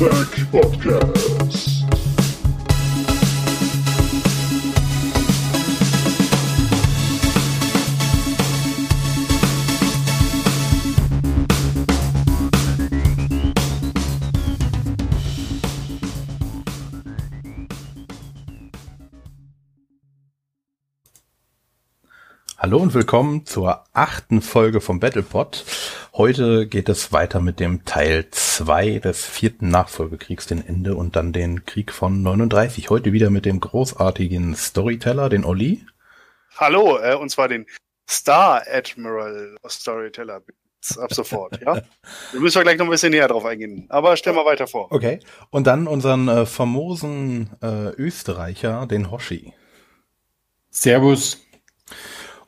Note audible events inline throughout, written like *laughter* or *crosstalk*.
Battletech Podcast. Hallo und willkommen zur achten Folge vom Battlepod. Heute geht es weiter mit dem Teil 2 des vierten Nachfolgekriegs, den Ende und dann den Krieg von 39. Heute wieder mit dem großartigen Storyteller, den Olli. Hallo, äh, und zwar den Star Admiral Storyteller. Ab sofort, ja? *laughs* Da müssen wir gleich noch ein bisschen näher drauf eingehen. Aber stell mal weiter vor. Okay. Und dann unseren äh, famosen äh, Österreicher, den Hoshi. Servus.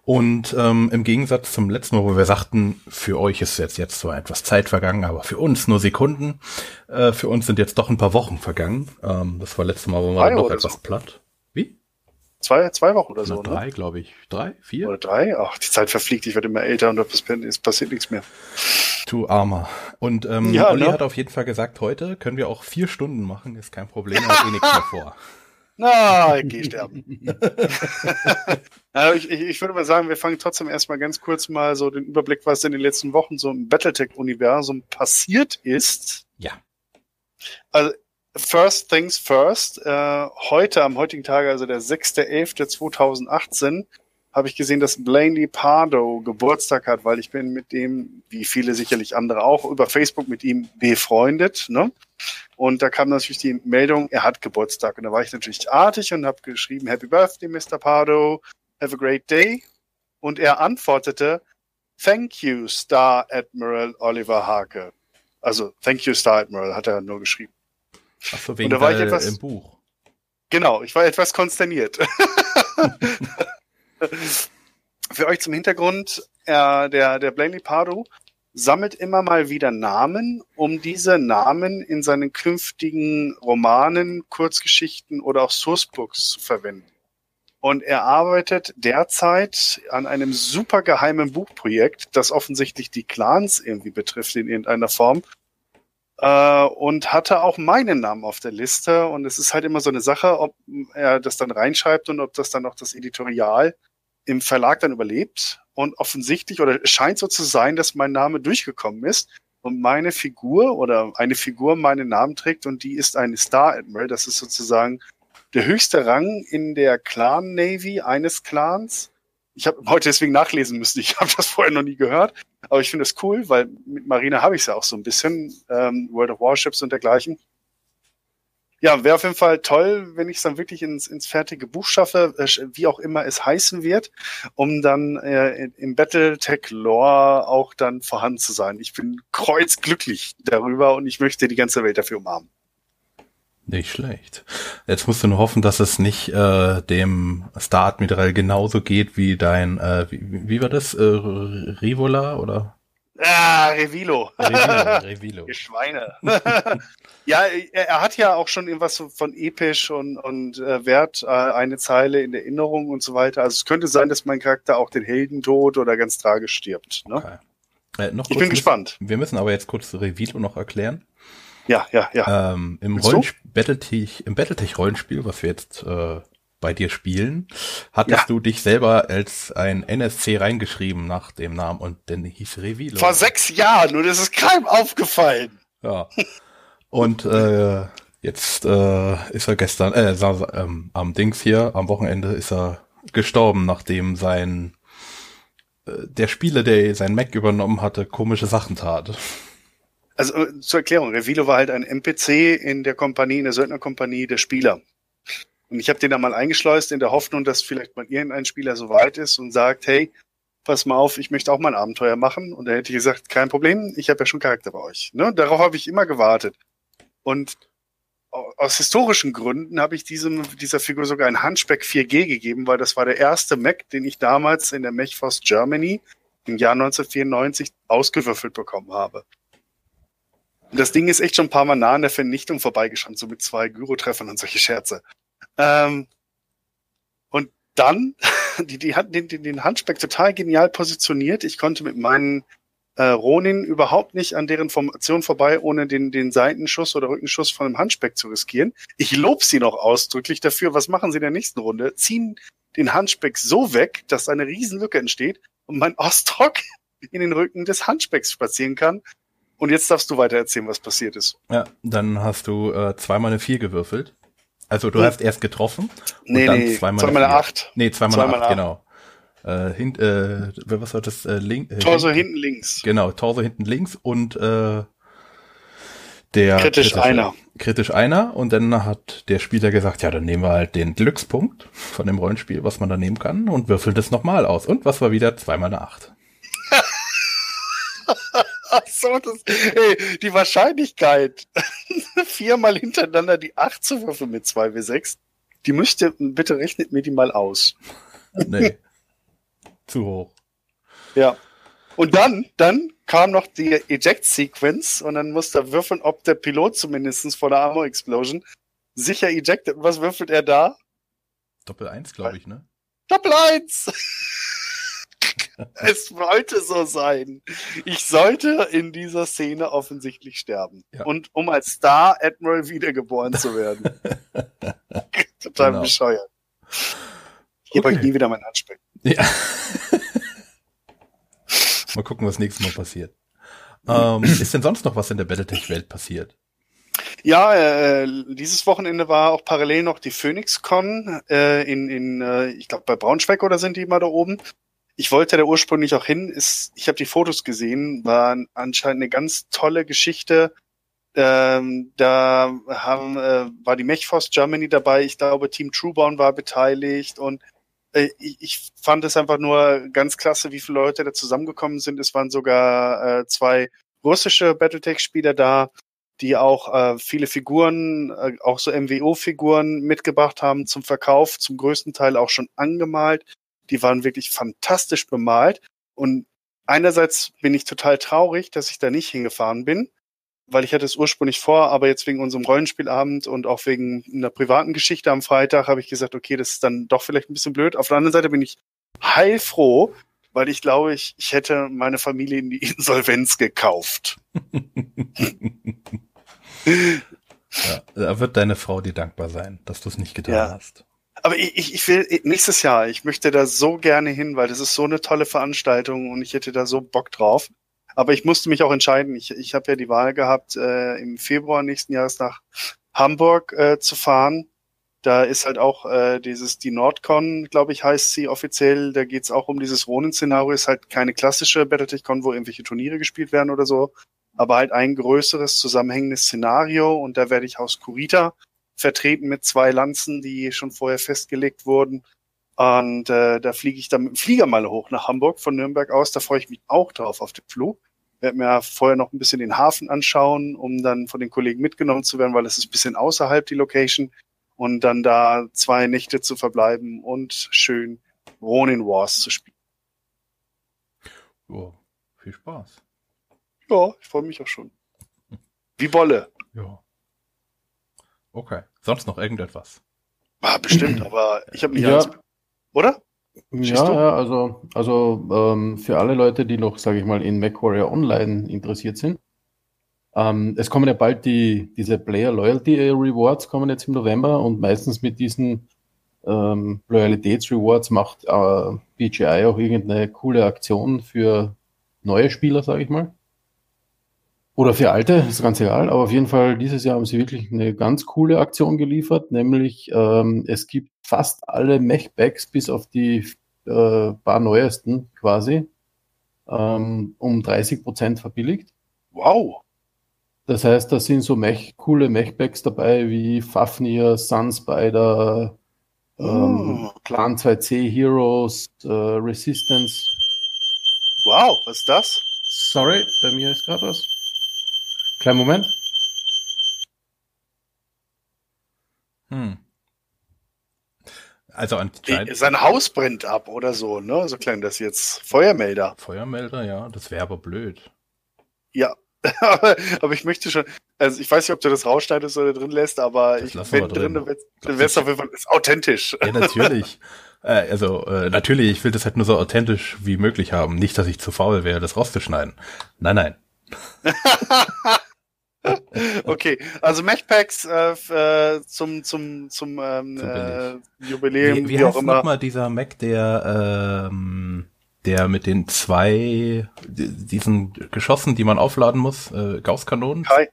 Und ähm, im Gegensatz zum letzten Mal, wo wir sagten, für euch ist jetzt, jetzt zwar etwas Zeit vergangen, aber für uns nur Sekunden. Äh, für uns sind jetzt doch ein paar Wochen vergangen. Ähm, das war letztes Mal, wo wir noch etwas so. platt. Wie? Zwei, zwei Wochen oder So, so, ne? drei, glaube ich. Drei? Vier? Oder drei? Ach, die Zeit verfliegt, ich werde immer älter und es es passiert nichts mehr. Du Armer. Und ähm, Ja, Olli ne? hat auf jeden Fall gesagt, heute können wir auch vier Stunden machen, ist kein Problem, hat eh nichts mehr vor. *laughs* Na, ich geh sterben. *laughs* also ich, ich, ich würde mal sagen, wir fangen trotzdem erstmal ganz kurz mal so den Überblick, was in den letzten Wochen so im Battletech-Universum passiert ist. Ja. Also, first things first. Äh, heute, am heutigen Tage, also der 6.11.2018, habe ich gesehen, dass Blaney Pardo Geburtstag hat, weil ich bin mit dem, wie viele sicherlich andere auch, über Facebook mit ihm befreundet. Ne? Und da kam natürlich die Meldung, er hat Geburtstag. Und da war ich natürlich artig und habe geschrieben, Happy Birthday, Mr. Pardo, have a great day. Und er antwortete, Thank you, Star Admiral Oliver Hake. Also, Thank you, Star Admiral, hat er nur geschrieben. Ach so, wegen da war ich etwas- im Buch. Genau, ich war etwas konsterniert. *laughs* *laughs* Für euch zum Hintergrund, äh, der, der Blaney Pardo sammelt immer mal wieder Namen, um diese Namen in seinen künftigen Romanen, Kurzgeschichten oder auch Sourcebooks zu verwenden. Und er arbeitet derzeit an einem super geheimen Buchprojekt, das offensichtlich die Clans irgendwie betrifft in irgendeiner Form äh, und hatte auch meinen Namen auf der Liste. Und es ist halt immer so eine Sache, ob er das dann reinschreibt und ob das dann auch das Editorial im Verlag dann überlebt. Und offensichtlich, oder es scheint so zu sein, dass mein Name durchgekommen ist und meine Figur oder eine Figur meinen Namen trägt und die ist eine Star Admiral. Das ist sozusagen der höchste Rang in der Clan Navy eines Clans. Ich habe heute deswegen nachlesen müssen. Ich habe das vorher noch nie gehört. Aber ich finde es cool, weil mit Marine habe ich es ja auch so ein bisschen. Ähm, World of Warships und dergleichen. Ja, wäre auf jeden Fall toll, wenn ich es dann wirklich ins, ins fertige Buch schaffe, äh, wie auch immer es heißen wird, um dann äh, im Battletech-Lore auch dann vorhanden zu sein. Ich bin kreuzglücklich darüber und ich möchte die ganze Welt dafür umarmen. Nicht schlecht. Jetzt musst du nur hoffen, dass es nicht äh, dem Star Admiral genauso geht wie dein, äh, wie, wie war das? Äh, Rivola oder? Ah, Revilo. Revilo. Revilo. Ihr Schweine. *laughs* ja, er, er hat ja auch schon irgendwas von episch und, und äh, Wert äh, eine Zeile in Erinnerung und so weiter. Also es könnte sein, dass mein Charakter auch den Heldentod oder ganz tragisch stirbt. Ne? Okay. Äh, noch Ich bin müssen- gespannt. Wir müssen aber jetzt kurz Revilo noch erklären. Ja, ja, ja. Ähm, Im, Battletech-Rollenspiel, was wir jetzt äh, bei dir spielen, hattest Ja. du dich selber als ein NSC reingeschrieben nach dem Namen und dann hieß Revilo. Vor sechs Jahren und es ist keinem aufgefallen. Ja. Und äh, jetzt äh, ist er gestern, äh, ähm, am Dings hier, am Wochenende ist er gestorben, nachdem sein äh, der Spieler, der sein Mac übernommen hatte, komische Sachen tat. Also äh, zur Erklärung, Revilo war halt ein NPC in der Kompanie, in der Söldnerkompanie der Spieler. Und ich habe den da mal eingeschleust in der Hoffnung, dass vielleicht mal irgendein Spieler so weit ist und sagt, hey, pass mal auf, ich möchte auch mal ein Abenteuer machen. Und er hätte ich gesagt, kein Problem, ich habe ja schon Charakter bei euch. Ne? Darauf habe ich immer gewartet. Und au- aus historischen Gründen habe ich diesem, dieser Figur sogar ein Hunchback 4G gegeben, weil das war der erste Mac, den ich damals in der Mechforce Germany im Jahr 1994 ausgewürfelt bekommen habe. Und das Ding ist echt schon ein paar Mal nah an der Vernichtung vorbeigeschrammt, so mit zwei Gyro-Treffern und solche Scherze. Ähm, und dann, *laughs* die, die hatten den, den, den Hunchback total genial positioniert. Ich konnte mit meinen äh, Ronin überhaupt nicht an deren Formation vorbei, ohne den, den Seitenschuss oder Rückenschuss von einem Hunchback zu riskieren. Ich lob sie noch ausdrücklich dafür. Was machen sie in der nächsten Runde? Ziehen den Hunchback so weg, dass eine Riesenlücke entsteht und mein Ostrock *laughs* in den Rücken des Hunchbacks spazieren kann. Und jetzt darfst du weiter erzählen, was passiert ist. Ja, dann hast du äh, zweimal eine 4 gewürfelt. Also du hast erst getroffen und Nee, dann nee, zweimal, zweimal. Acht. Nee, zweimal, Zweimal eine 8, eine genau. Äh, hint, äh, was war das? Äh, link, äh, Torso hint- hinten links. Genau, Torso hinten links und äh, der Kritisch einer. Kritisch einer und dann hat der Spieler gesagt, ja, dann nehmen wir halt den Glückspunkt von dem Rollenspiel, was man da nehmen kann und würfelt es nochmal aus. Und was war wieder? Zweimal eine 8. *laughs* So, das, ey, die Wahrscheinlichkeit, *laughs* viermal hintereinander die 8 zu würfeln mit 2W6, die müsste, bitte rechnet mir die mal aus. Nee. *laughs* Zu hoch. Ja. Und dann, dann kam noch die Eject-Sequence und dann musste er würfeln, ob der Pilot zumindestens vor der Armor-Explosion sicher ejected. Was würfelt er da? Doppel 1, glaube ich, ne? Doppel eins. Es wollte so sein. Ich sollte in dieser Szene offensichtlich sterben. Ja. Und um als Star Admiral wiedergeboren zu werden. *laughs* Total Genau. bescheuert. Ich gebe Okay. euch nie wieder mein Ansprechen. Ja. *laughs* mal gucken, was nächstes Mal passiert. Ähm, *clears throat* ist denn sonst noch was in der Battletech-Welt passiert? Ja, äh, dieses Wochenende war auch parallel noch die PhoenixCon äh, in, in äh, ich glaube bei Braunschweig oder sind die mal da oben. Ich wollte da ursprünglich auch hin. Ist, ich habe die Fotos gesehen, war anscheinend eine ganz tolle Geschichte. Ähm, da haben, äh, war die Mechforce Germany dabei. Ich glaube, Team Trueborn war beteiligt und äh, ich, ich fand es einfach nur ganz klasse, wie viele Leute da zusammengekommen sind. Es waren sogar äh, zwei russische Battletech-Spieler da die auch äh, viele Figuren, äh, auch so MWO-Figuren mitgebracht haben zum Verkauf, zum größten Teil auch schon angemalt. Die waren wirklich fantastisch bemalt. Und einerseits bin ich total traurig, dass ich da nicht hingefahren bin, weil ich hatte es ursprünglich vor, aber jetzt wegen unserem Rollenspielabend und auch wegen einer privaten Geschichte am Freitag habe ich gesagt, okay, das ist dann doch vielleicht ein bisschen blöd. Auf der anderen Seite bin ich heilfroh, weil ich glaube, ich, ich hätte meine Familie in die *laughs* Insolvenz gekauft. *laughs* Ja, da wird deine Frau dir dankbar sein, dass du es nicht getan Ja. hast. Aber ich, ich, ich will nächstes Jahr, ich möchte da so gerne hin, weil das ist so eine tolle Veranstaltung und ich hätte da so Bock drauf. Aber ich musste mich auch entscheiden. Ich, ich habe ja die Wahl gehabt, äh, im Februar nächsten Jahres nach Hamburg äh, zu fahren. Da ist halt auch äh, dieses, die Nordcon, glaube ich, heißt sie offiziell. Da geht's auch um dieses Ronin-Szenario. Ist halt keine klassische Battletech-Con, wo irgendwelche Turniere gespielt werden oder so. Aber halt ein größeres, zusammenhängendes Szenario. Und da werde ich Haus Kurita vertreten mit zwei Lanzen, die schon vorher festgelegt wurden. Und äh, da fliege ich dann mit dem Flieger mal hoch nach Hamburg von Nürnberg aus. Da freue ich mich auch drauf auf den Flug. Werde mir vorher noch ein bisschen den Hafen anschauen, um dann von den Kollegen mitgenommen zu werden, weil es ist ein bisschen außerhalb die Location. Und dann da zwei Nächte zu verbleiben und schön Ronin Wars zu spielen. Oh, viel Spaß. Ja, ich freue mich auch schon. Wie Bolle. Ja. Okay. Sonst noch irgendetwas? Ah, bestimmt, *clears throat* aber ich habe nicht Ja. alles. Oder? Ja, ja, also, also ähm, für alle Leute, die noch, sage ich mal, in MacWarrior Online interessiert sind, ähm, es kommen ja bald die, diese Player Loyalty Rewards kommen jetzt im November und meistens mit diesen ähm, Loyalitätsrewards macht äh, BGI auch irgendeine coole Aktion für neue Spieler, sage ich mal. Oder für alte, ist ganz egal, aber auf jeden Fall dieses Jahr haben sie wirklich eine ganz coole Aktion geliefert, nämlich ähm, es gibt fast alle Mech-Packs bis auf die äh, paar neuesten quasi ähm, um 30% verbilligt. Wow. Das heißt, da sind so Mech, coole Mech-Packs dabei wie Fafnir, Sunspider, ähm, Oh. Clan 2C Heroes, äh, Resistance. Wow, was ist das? Sorry, bei mir ist gerade was. Kleinen Moment. Hm. Also Die, anscheinend sein Haus brennt ab oder so, ne? So klang das jetzt. Feuermelder. Feuermelder, ja, das wäre aber blöd. Ja. *laughs* aber, ich möchte schon, also ich weiß nicht, ob du das rausschneidest oder drin lässt, aber Das ich, wenn drin. drin, dann wäre es auf jeden Fall ist authentisch. Ja, natürlich. *laughs* äh, also, äh, natürlich, ich will das halt nur so authentisch wie möglich haben. Nicht, dass ich zu faul wäre, das rauszuschneiden. Nein, nein. *laughs* *laughs* Okay, also Mechpacks äh, äh, zum zum zum, ähm, Zum äh, Jubiläum, Wie, wie, wie auch heißt immer. nochmal dieser Mac, der, ähm, der mit den zwei, di- diesen Geschossen, die man aufladen muss, äh, Gausskanonen? Kai,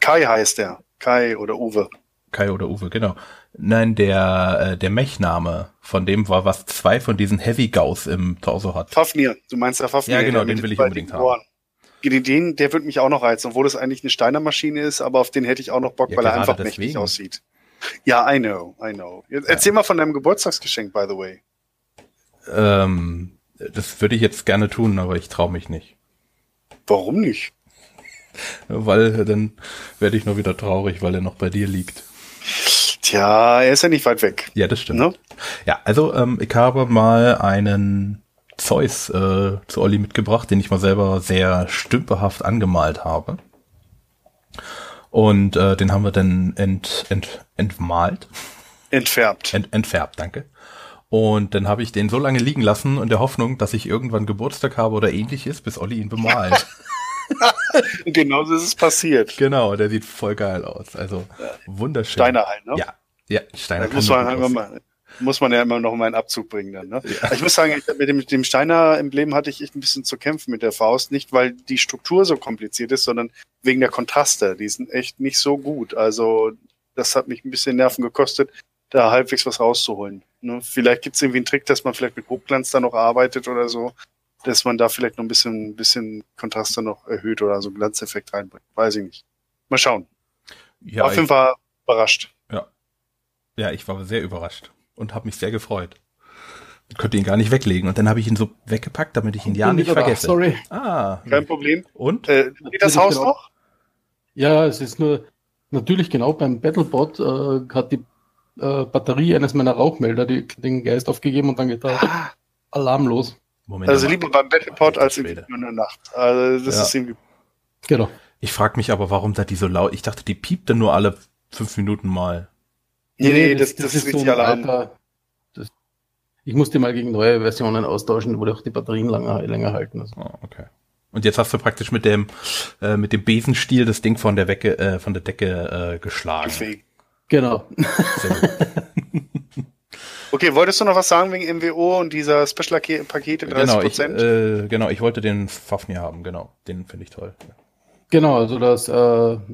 Kai heißt der. Kai oder Uwe. Kai oder Uwe, genau. Nein, der, äh, der Mech-Name von dem war, was zwei von diesen Heavy Gauss im Torso hat. Fafnir, du meinst der Fafnir. Ja, genau, den will ich unbedingt haben. Ohren. Den, der wird mich auch noch reizen, obwohl das eigentlich eine Steiner-Maschine ist, aber auf den hätte ich auch noch Bock, Ja, weil er einfach mächtig deswegen. aussieht. Ja, I know, I know. Erzähl mal von deinem Geburtstagsgeschenk, by the way. Ähm, das würde ich jetzt gerne tun, aber ich traue mich nicht. Warum nicht? Weil dann werde ich nur wieder traurig, weil er noch bei dir liegt. Tja, er ist ja nicht weit weg. Ja, das stimmt. Ne? Ja, also ähm, ich habe mal einen Zeus äh, zu Olli mitgebracht, den ich mal selber sehr stümperhaft angemalt habe. Und äh, den haben wir dann ent, ent, entmalt, Entfärbt. ent, entfärbt, danke. Und dann habe ich den so lange liegen lassen in der Hoffnung, dass ich irgendwann Geburtstag habe oder ähnliches, bis Olli ihn bemalt. *laughs* *laughs* Genauso ist es passiert. genau, der sieht voll geil aus. Also wunderschön. Steiner halt, ne? Ja, ja, Steiner Da muss man, halt mal, muss man ja immer noch mal einen Abzug bringen dann. Ne? Ich muss sagen, ich, mit dem, dem Steiner-Emblem hatte ich echt ein bisschen zu kämpfen mit der Faust. Nicht, weil die Struktur so kompliziert ist, sondern wegen der Kontraste. Die sind echt nicht so gut. Also das hat mich ein bisschen Nerven gekostet, da halbwegs was rauszuholen. Ne? Vielleicht gibt es irgendwie einen Trick, dass man vielleicht mit Hochglanz da noch arbeitet oder so, dass man da vielleicht noch ein bisschen, bisschen Kontraste noch erhöht oder so einen Glanzeffekt reinbringt. Weiß ich nicht. Mal schauen. Ja, Auf jeden Fall überrascht. ja, ich war sehr überrascht und habe mich sehr gefreut. Ich konnte ihn gar nicht weglegen und dann habe ich ihn so weggepackt, damit ich ihn ja nicht vergesse. Sorry. Ah, Kein Problem. und? Äh, steht das Haus genau. noch? Ja, es ist nur natürlich genau beim Battlebot äh, hat die äh, Batterie eines meiner Rauchmelder die, den Geist aufgegeben und dann geht da Alarm los. Moment, Also lieber beim Battlepod als in der Nacht. Also das Ja. ist irgendwie. Genau. Ich frage mich aber, warum da die so laut? Ich dachte, die piept dann nur alle fünf Minuten mal. Nee, nee, das, das, ist richtig ein allein. das, ich muss die mal gegen neue Versionen austauschen, wo die auch die Batterien länger, länger halten. Also, Oh, okay. Und jetzt hast du praktisch mit dem äh, mit dem Besenstiel das Ding von der Wecke, äh, von der Decke äh, geschlagen. Fähig. genau. *laughs* Okay, wolltest du noch was sagen wegen MWO und dieser Special-Pakete 30%? genau, ich, äh, genau, ich wollte den Fafnir haben, genau. Den finde ich toll. Genau, also das, äh,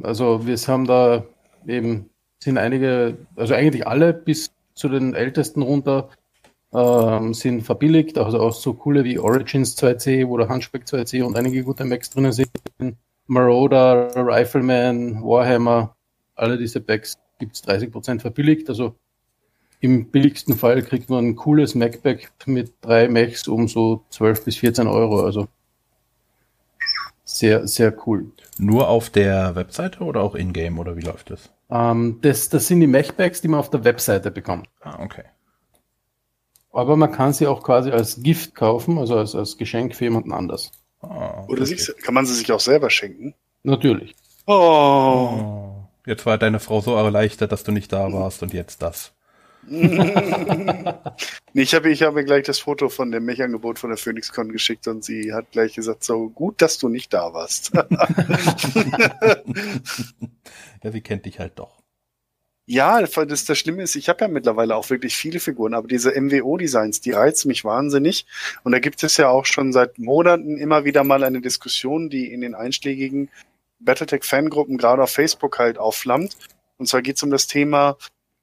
also wir haben da eben sind einige, also eigentlich alle bis zu den ältesten runter ähm, sind verbilligt, also auch so coole wie Origins 2C, wo der Hunchback 2C und einige gute Macs drinnen sind. Marauder, Rifleman, Warhammer, alle diese Packs gibt's 30% verbilligt. Also im billigsten Fall kriegt man ein cooles MacBack mit drei Mechs um so 12 bis 14 Euro. Also sehr, sehr cool. Nur auf der Webseite oder auch in-game oder wie läuft das? Ähm, das, das sind die Mechbacks, die man auf der Webseite bekommt. Ah, okay. Aber man kann sie auch quasi als Gift kaufen, also als, als Geschenk für jemanden anders. Ah, Oder sich, kann man sie sich auch selber schenken? Natürlich. Oh. Oh. Jetzt war deine Frau so erleichtert, dass du nicht da warst und jetzt das. *laughs* ich habe ich habe gleich das Foto von dem Mech-Angebot von der PhoenixCon geschickt und sie hat gleich gesagt, so gut, dass du nicht da warst. *laughs* Ja, sie kennt dich halt doch. Ja, das, das Schlimme ist, ich habe ja mittlerweile auch wirklich viele Figuren, aber diese MWO-Designs, die reizen mich wahnsinnig. Und da gibt es ja auch schon seit Monaten immer wieder mal eine Diskussion, die in den einschlägigen Battletech-Fangruppen gerade auf Facebook halt aufflammt. Und zwar geht es um das Thema,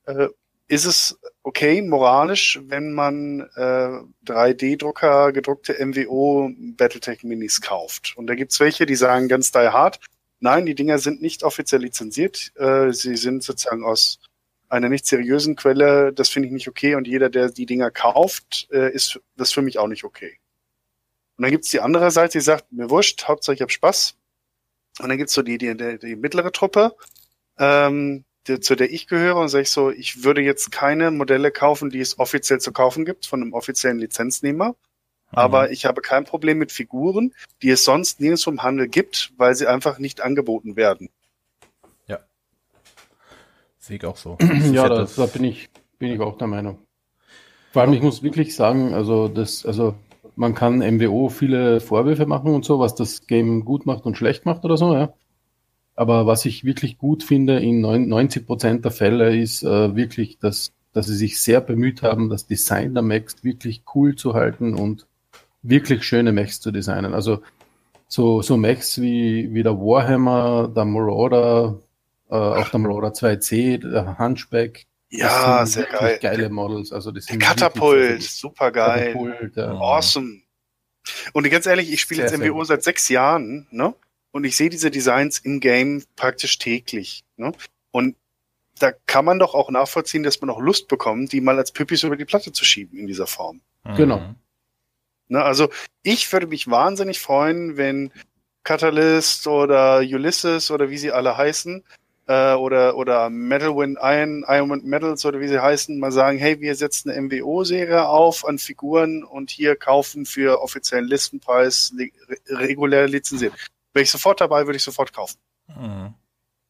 äh, ist es okay, moralisch, wenn man äh, 3D-Drucker gedruckte MWO Battletech-Minis kauft? Und da gibt's welche, die sagen ganz die hard, Nein, die Dinger sind nicht offiziell lizenziert. Äh, sie sind sozusagen aus einer nicht seriösen Quelle. Das finde ich nicht okay. Und jeder, der die Dinger kauft, äh, ist das für mich auch nicht okay. Und dann gibt's die andere Seite, die sagt, mir wurscht, Hauptsache ich hab Spaß. Und dann gibt's so die, die, die, die mittlere Truppe, ähm, die, zu der ich gehöre und sage ich so, ich würde jetzt keine Modelle kaufen, die es offiziell zu kaufen gibt von einem offiziellen Lizenznehmer. Aber ich habe kein Problem mit Figuren, die es sonst nirgends im Handel gibt, weil sie einfach nicht angeboten werden. Sehe ich auch so. *clears throat* ja, da, da bin ich, bin ich auch der Meinung. Vor allem, ich muss wirklich sagen, also das, also man kann MWO viele Vorwürfe machen und so, was das Game gut macht und schlecht macht oder so, ja. Aber was ich wirklich gut finde in neun- 90 Prozent der Fälle ist äh, wirklich, dass, dass sie sich sehr bemüht haben, das Design der Mechs wirklich cool zu halten und wirklich schöne Mechs zu designen. Also so, so Mechs wie, wie der Warhammer, der Marauder, äh, auch der Marauder 2C, der Hunchback. Ja, sehr geil. Geile Models. Also das Der Katapult, super geil. Katapult, ja. Awesome. Und ganz ehrlich, ich spiele jetzt MWO seit sechs Jahren, ne? Und ich sehe diese Designs im Game praktisch täglich, ne? Und da kann man doch auch nachvollziehen, dass man auch Lust bekommt, die mal als Püppis über die Platte zu schieben in dieser Form. Genau. Mhm. Ne? Also ich würde mich wahnsinnig freuen, wenn Catalyst oder Ulysses oder wie sie alle heißen, äh, oder, oder Metalwind Iron, Ironwind Metals oder wie sie heißen, mal sagen, hey, wir setzen eine MWO-Serie auf an Figuren und hier kaufen für offiziellen Listenpreis li re regulär lizenziert. Wäre ich sofort dabei, würde ich sofort kaufen. Mhm.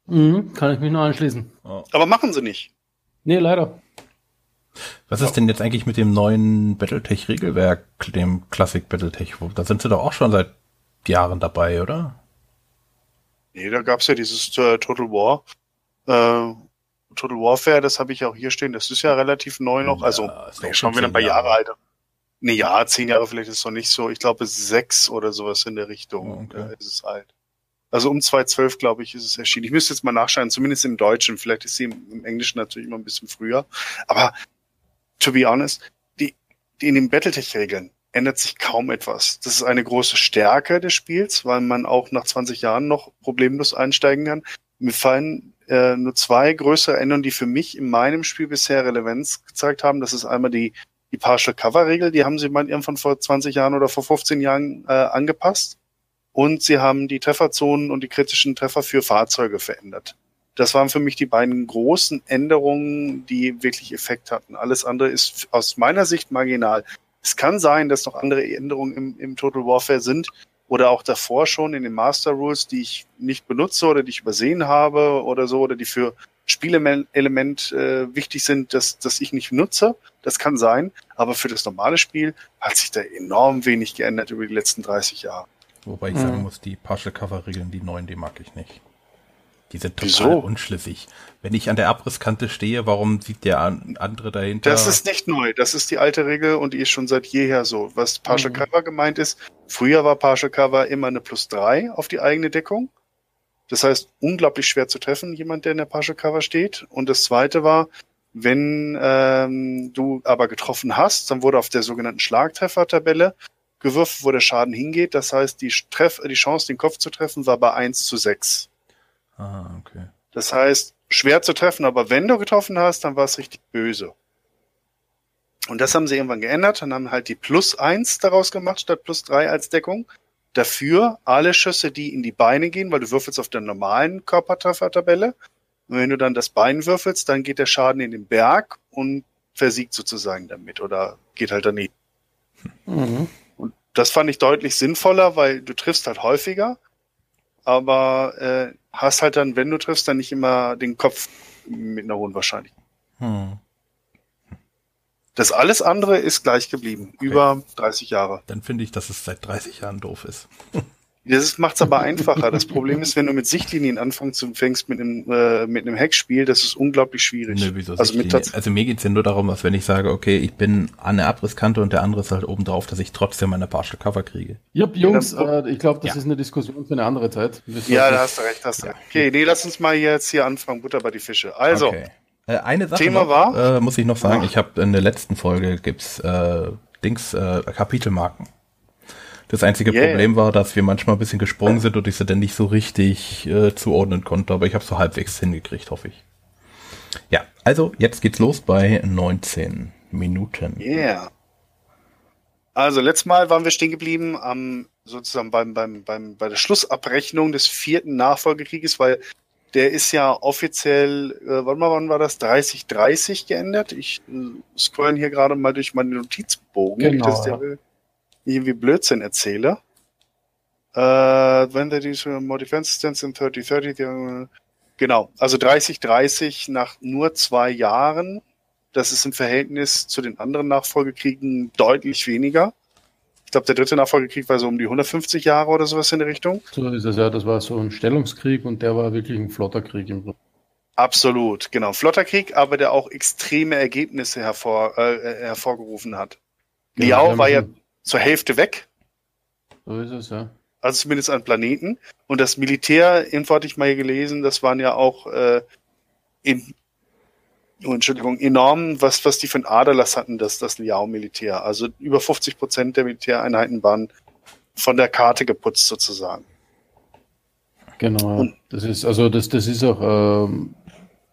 Mhm, kann ich mich nur anschließen. Ja. Aber machen sie nicht. Nee, leider. Was ist denn jetzt eigentlich mit dem neuen Battletech-Regelwerk, dem Classic Battletech? Da sind sie doch auch schon seit Jahren dabei, oder? Nee, da gab's ja dieses äh, Total War. Äh, Total Warfare, das habe ich auch hier stehen. Das ist ja relativ neu noch. Also Ja, auch schon wieder ein paar Jahre Jahre. alt. Nee, ja, zehn Jahre vielleicht ist es noch nicht so. Ich glaube sechs oder sowas in der Richtung Oh, okay. ist es alt. Also um 2012, glaube ich, ist es erschienen. Ich müsste jetzt mal nachschauen, zumindest im Deutschen. Vielleicht ist sie im, im Englischen natürlich immer ein bisschen früher. Aber to be honest, die, die in den Battletech-Regeln ändert sich kaum etwas. Das ist eine große Stärke des Spiels, weil man auch nach 20 Jahren noch problemlos einsteigen kann. Mir fallen äh, nur zwei größere Änderungen, die für mich in meinem Spiel bisher Relevanz gezeigt haben. Das ist einmal die, die Partial Cover Regel, die haben sie mal irgendwann vor 20 Jahren oder vor 15 Jahren äh, angepasst. Und sie haben die Trefferzonen und die kritischen Treffer für Fahrzeuge verändert. Das waren für mich die beiden großen Änderungen, die wirklich Effekt hatten. Alles andere ist aus meiner Sicht marginal. Es kann sein, dass noch andere Änderungen im, im Total Warfare sind oder auch davor schon in den Master Rules, die ich nicht benutze oder die ich übersehen habe oder so oder die für Spielelement äh, wichtig sind, dass, dass ich nicht nutze. Das kann sein. Aber für das normale Spiel hat sich da enorm wenig geändert über die letzten 30 Jahre. Wobei ich Mhm. sagen muss, die Partial Cover Regeln, die neuen, die mag ich nicht. Die sind total Wieso? unschlüssig. Wenn ich an der Abrisskante stehe, warum sieht der an- andere dahinter? Das ist nicht neu. Das ist die alte Regel und die ist schon seit jeher so. Was Partial Mhm. Cover gemeint ist, früher war Partial Cover immer eine plus drei auf die eigene Deckung. Das heißt, unglaublich schwer zu treffen, jemand, der in der Partial Cover steht. Und das zweite war, wenn ähm, du aber getroffen hast, dann wurde auf der sogenannten Schlagtreffertabelle gewürfelt, wo der Schaden hingeht. Das heißt, die, Treff die Chance, den Kopf zu treffen, war bei 1 zu 6. ah, okay. Das heißt, schwer zu treffen, aber wenn du getroffen hast, dann war es richtig böse. Und das haben sie irgendwann geändert und haben halt die plus eins daraus gemacht, statt plus drei als Deckung. Dafür alle Schüsse, die in die Beine gehen, weil du würfelst auf der normalen Körpertreffertabelle. Und wenn du dann das Bein würfelst, dann geht der Schaden in den Berg und versiegt sozusagen damit oder geht halt daneben. Mhm. Und das fand ich deutlich sinnvoller, weil du triffst halt häufiger, aber äh, hast halt dann, wenn du triffst, dann nicht immer den Kopf mit einer hohen Wahrscheinlichkeit. Hm. Das alles andere ist gleich geblieben, über 30 Jahre. Dann finde ich, dass es seit 30 Jahren doof ist. *laughs* Das macht es aber einfacher. Das Problem ist, wenn du mit Sichtlinien anfängst und fängst mit einem, äh, mit einem Heckspiel, das ist unglaublich schwierig. Nö, wieso also, mit also mir geht's ja nur darum, dass wenn ich sage, okay, ich bin an der Abrisskante und der andere ist halt oben drauf, dass ich trotzdem meine Partial Cover kriege. Jupp, Jungs, dann- äh, ich glaube, das Ja. ist eine Diskussion für eine andere Zeit. Ja, da hast du recht, hast du recht. Okay, nee, lass uns mal jetzt hier anfangen, Butter bei die Fische. Also, Okay. Äh, eine Sache Thema noch, war? Äh, muss ich noch sagen, Ach. ich habe in der letzten Folge gibt's äh, Dings äh, Kapitelmarken. Das einzige Yeah. Problem war, dass wir manchmal ein bisschen gesprungen sind und ich sie dann nicht so richtig äh, zuordnen konnte, aber ich habe so halbwegs hingekriegt, hoffe ich. Ja, also jetzt geht's los bei 19 Minuten. Yeah. Also letztes Mal waren wir stehen geblieben am sozusagen beim, beim, beim, bei der Schlussabrechnung des vierten Nachfolgekrieges, weil der ist ja offiziell, äh, warte mal, wann war das? 3030 geändert. Ich äh, scrollen hier gerade mal durch meine Notizbogen. Genau, Nicht, dass ja. der, nicht irgendwie Blödsinn erzähle. Äh, when they do more defense stance in 3030, äh, genau, also 3030 nach nur zwei Jahren, das ist im Verhältnis zu den anderen Nachfolgekriegen deutlich weniger. Ich glaube, der dritte Nachfolgekrieg war so um die 150 Jahre oder sowas in der Richtung. So ist es ja, das war so ein Stellungskrieg und der war wirklich ein flotter Krieg im Prinzip. Absolut, genau. Flotter Krieg, aber der auch extreme Ergebnisse hervor, äh, hervorgerufen hat. Liao wir war ja zur Hälfte weg, So ist es, ja. also zumindest an Planeten. Und das Militär, irgendwo hatte ich mal hier gelesen, das waren ja auch äh, in, oh, Entschuldigung, enorm, was, was die für ein Aderlass hatten, das, das Liao-Militär. Also über 50 Prozent der Militäreinheiten waren von der Karte geputzt sozusagen. Genau. Und- Das ist, also das, das ist auch ähm,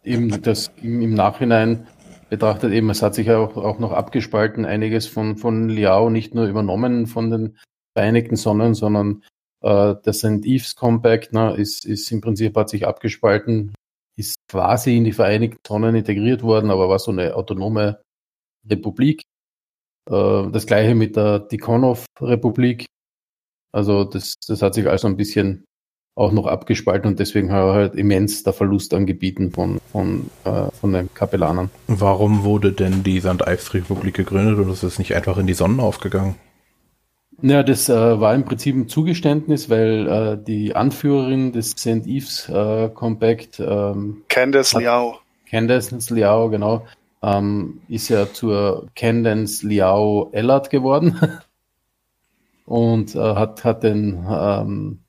eben das im Nachhinein betrachtet eben, es hat sich auch, auch noch abgespalten, einiges von, von Liao nicht nur übernommen von den Vereinigten Sonnen, sondern äh, das St. Eves Compact ne, ist, ist im Prinzip hat sich abgespalten, ist quasi in die Vereinigten Sonnen integriert worden, aber war so eine autonome Republik. Äh, das gleiche mit der Tikhonov-Republik. Also das, das hat sich also ein bisschen auch noch abgespalten und deswegen war halt immens der Verlust an Gebieten von, von, äh, von den Kapellanern. Warum wurde denn die St. Ives Republik gegründet und es ist nicht einfach in die Sonne aufgegangen? Ja, das äh, war im Prinzip ein Zugeständnis, weil äh, die Anführerin des St. Eves äh, Compact, ähm, Candace Hat- Liao. Candace Liao, genau, ähm, ist ja zur Candace Liao Ellard geworden *laughs* und äh, hat, hat den ähm,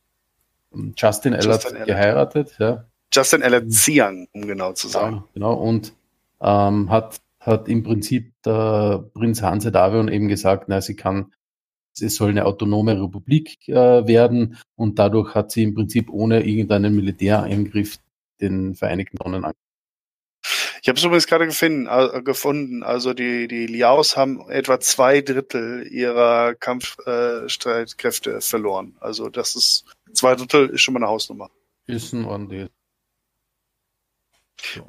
Justin Ellard Justin geheiratet, ja. Justin Ellard Ziang, um genau zu sagen. Ja, genau. Und ähm, hat, hat im Prinzip der Prinz Hanse Davion eben gesagt, na, sie kann, es soll eine autonome Republik äh, werden und dadurch hat sie im Prinzip ohne irgendeinen Militäreingriff den Vereinigten Sonnen an. Ich habe es übrigens gerade gefunden, äh, gefunden. Also die, die Liaos haben etwa zwei Drittel ihrer Kampfstreitkräfte äh, verloren. Also das ist zwei Drittel ist schon mal eine Hausnummer. Ist ein ordentliches.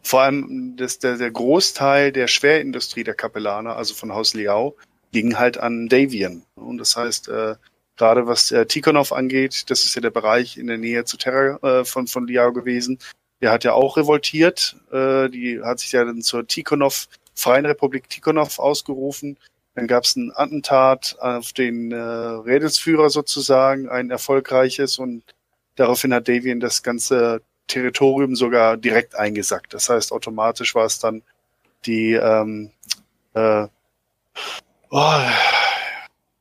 Vor allem das, der, der Großteil der Schwerindustrie der Kapellaner, also von Haus Liao, ging halt an Davian. Und das heißt, äh, gerade was äh, Tikhonov angeht, das ist ja der Bereich in der Nähe zu Terra äh, von, von Liao gewesen. Der hat ja auch revoltiert. Äh, die hat sich ja dann zur Tikhonov, Freien Republik Tikhonov ausgerufen. Dann gab es ein Attentat auf den äh, Rädelsführer sozusagen, ein erfolgreiches und daraufhin hat Davian das ganze Territorium sogar direkt eingesackt. Das heißt, automatisch war es dann die, ähm, äh, oh,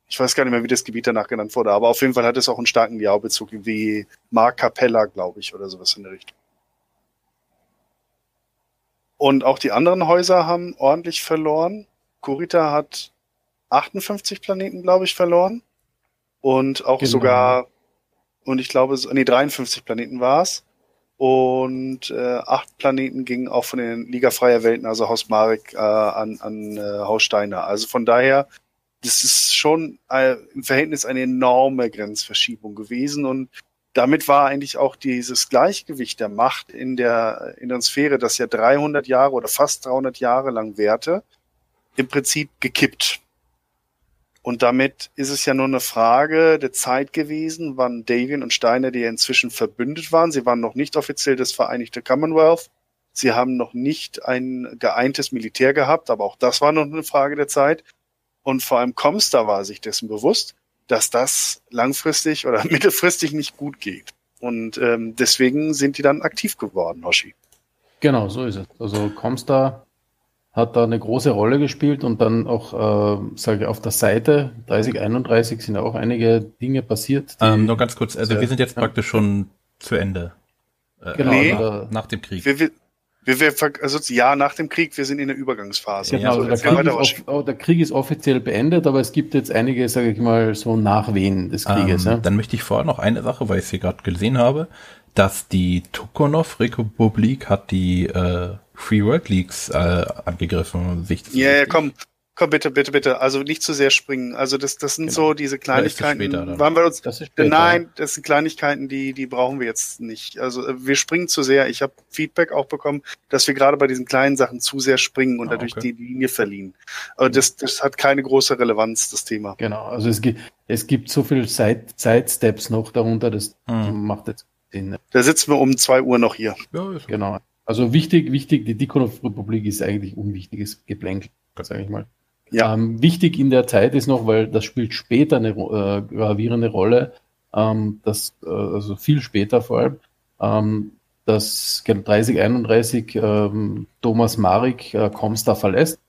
ich weiß gar nicht mehr, wie das Gebiet danach genannt wurde, aber auf jeden Fall hat es auch einen starken Liao-Bezug, wie Mar Capella, glaube ich, oder sowas in der Richtung. Und auch die anderen Häuser haben ordentlich verloren. Kurita hat 58 Planeten, glaube ich, verloren. Und auch Genau. sogar, und ich glaube, nee, 53 Planeten war es. Und äh, acht Planeten gingen auch von den Liga Freier Welten, also Haus Marek, äh, an, an äh, Haus Steiner. Also von daher, das ist schon äh, im Verhältnis eine enorme Grenzverschiebung gewesen. Und damit war eigentlich auch dieses Gleichgewicht der Macht in der, in der Sphäre, das ja 300 Jahre oder fast 300 Jahre lang währte, im Prinzip gekippt. Und damit ist es ja nur eine Frage der Zeit gewesen, wann Davian und Steiner, die ja inzwischen verbündet waren, sie waren noch nicht offiziell das Vereinigte Commonwealth, sie haben noch nicht ein geeintes Militär gehabt, aber auch das war noch eine Frage der Zeit. Und vor allem Comstar war sich dessen bewusst, dass das langfristig oder *laughs* mittelfristig nicht gut geht. Und ähm, deswegen sind die dann aktiv geworden, Hoshi. Genau, so ist es. Also Comstar hat da eine große Rolle gespielt und dann auch, äh, sage ich, auf der Seite 3031 sind ja auch einige Dinge passiert. Ähm, nur ganz kurz, also Ja. wir sind jetzt Ja. praktisch schon zu Ende. Äh, Genau, Nee. also, Nach dem Krieg. Wir, wir, wir, wir, also ja, nach dem Krieg, wir sind in der Übergangsphase. genau, Ja, also so, der, Krieg off, oh, der Krieg ist offiziell beendet, aber es gibt jetzt einige, sage ich mal, so Nachwehen des Krieges. Ähm, ja? Dann möchte ich vorher noch eine Sache, weil ich es hier gerade gesehen habe, dass die Tukonov-Republik hat die äh, Free World Leagues äh, angegriffen. Sich das Ja, komm, Komm, bitte, bitte, bitte. Also nicht zu sehr springen. Also das, das sind Genau. so diese Kleinigkeiten. später dann. Waren wir uns, Das ist später. Nein, das sind Kleinigkeiten, die, die brauchen wir jetzt nicht. Also äh, wir springen zu sehr. Ich habe Feedback auch bekommen, dass wir gerade bei diesen kleinen Sachen zu sehr springen und Ah, dadurch okay. die Linie verliehen. Aber das, das hat keine große Relevanz, das Thema. Genau, also es gibt, es gibt so viel Side, Sidesteps noch darunter, das Hm. macht jetzt Sinn. Da sitzen wir um zwei Uhr noch hier. Ja, ist Genau. Also wichtig, wichtig, die Tikhonov-Republik ist eigentlich unwichtiges Geplänkel, sage ich mal. Ja. Ähm, wichtig in der Zeit ist noch, weil das spielt später eine äh, gravierende Rolle, ähm, das, äh, also viel später vor allem, ähm, dass 3031 ähm, Thomas Marik äh, Comstar verlässt,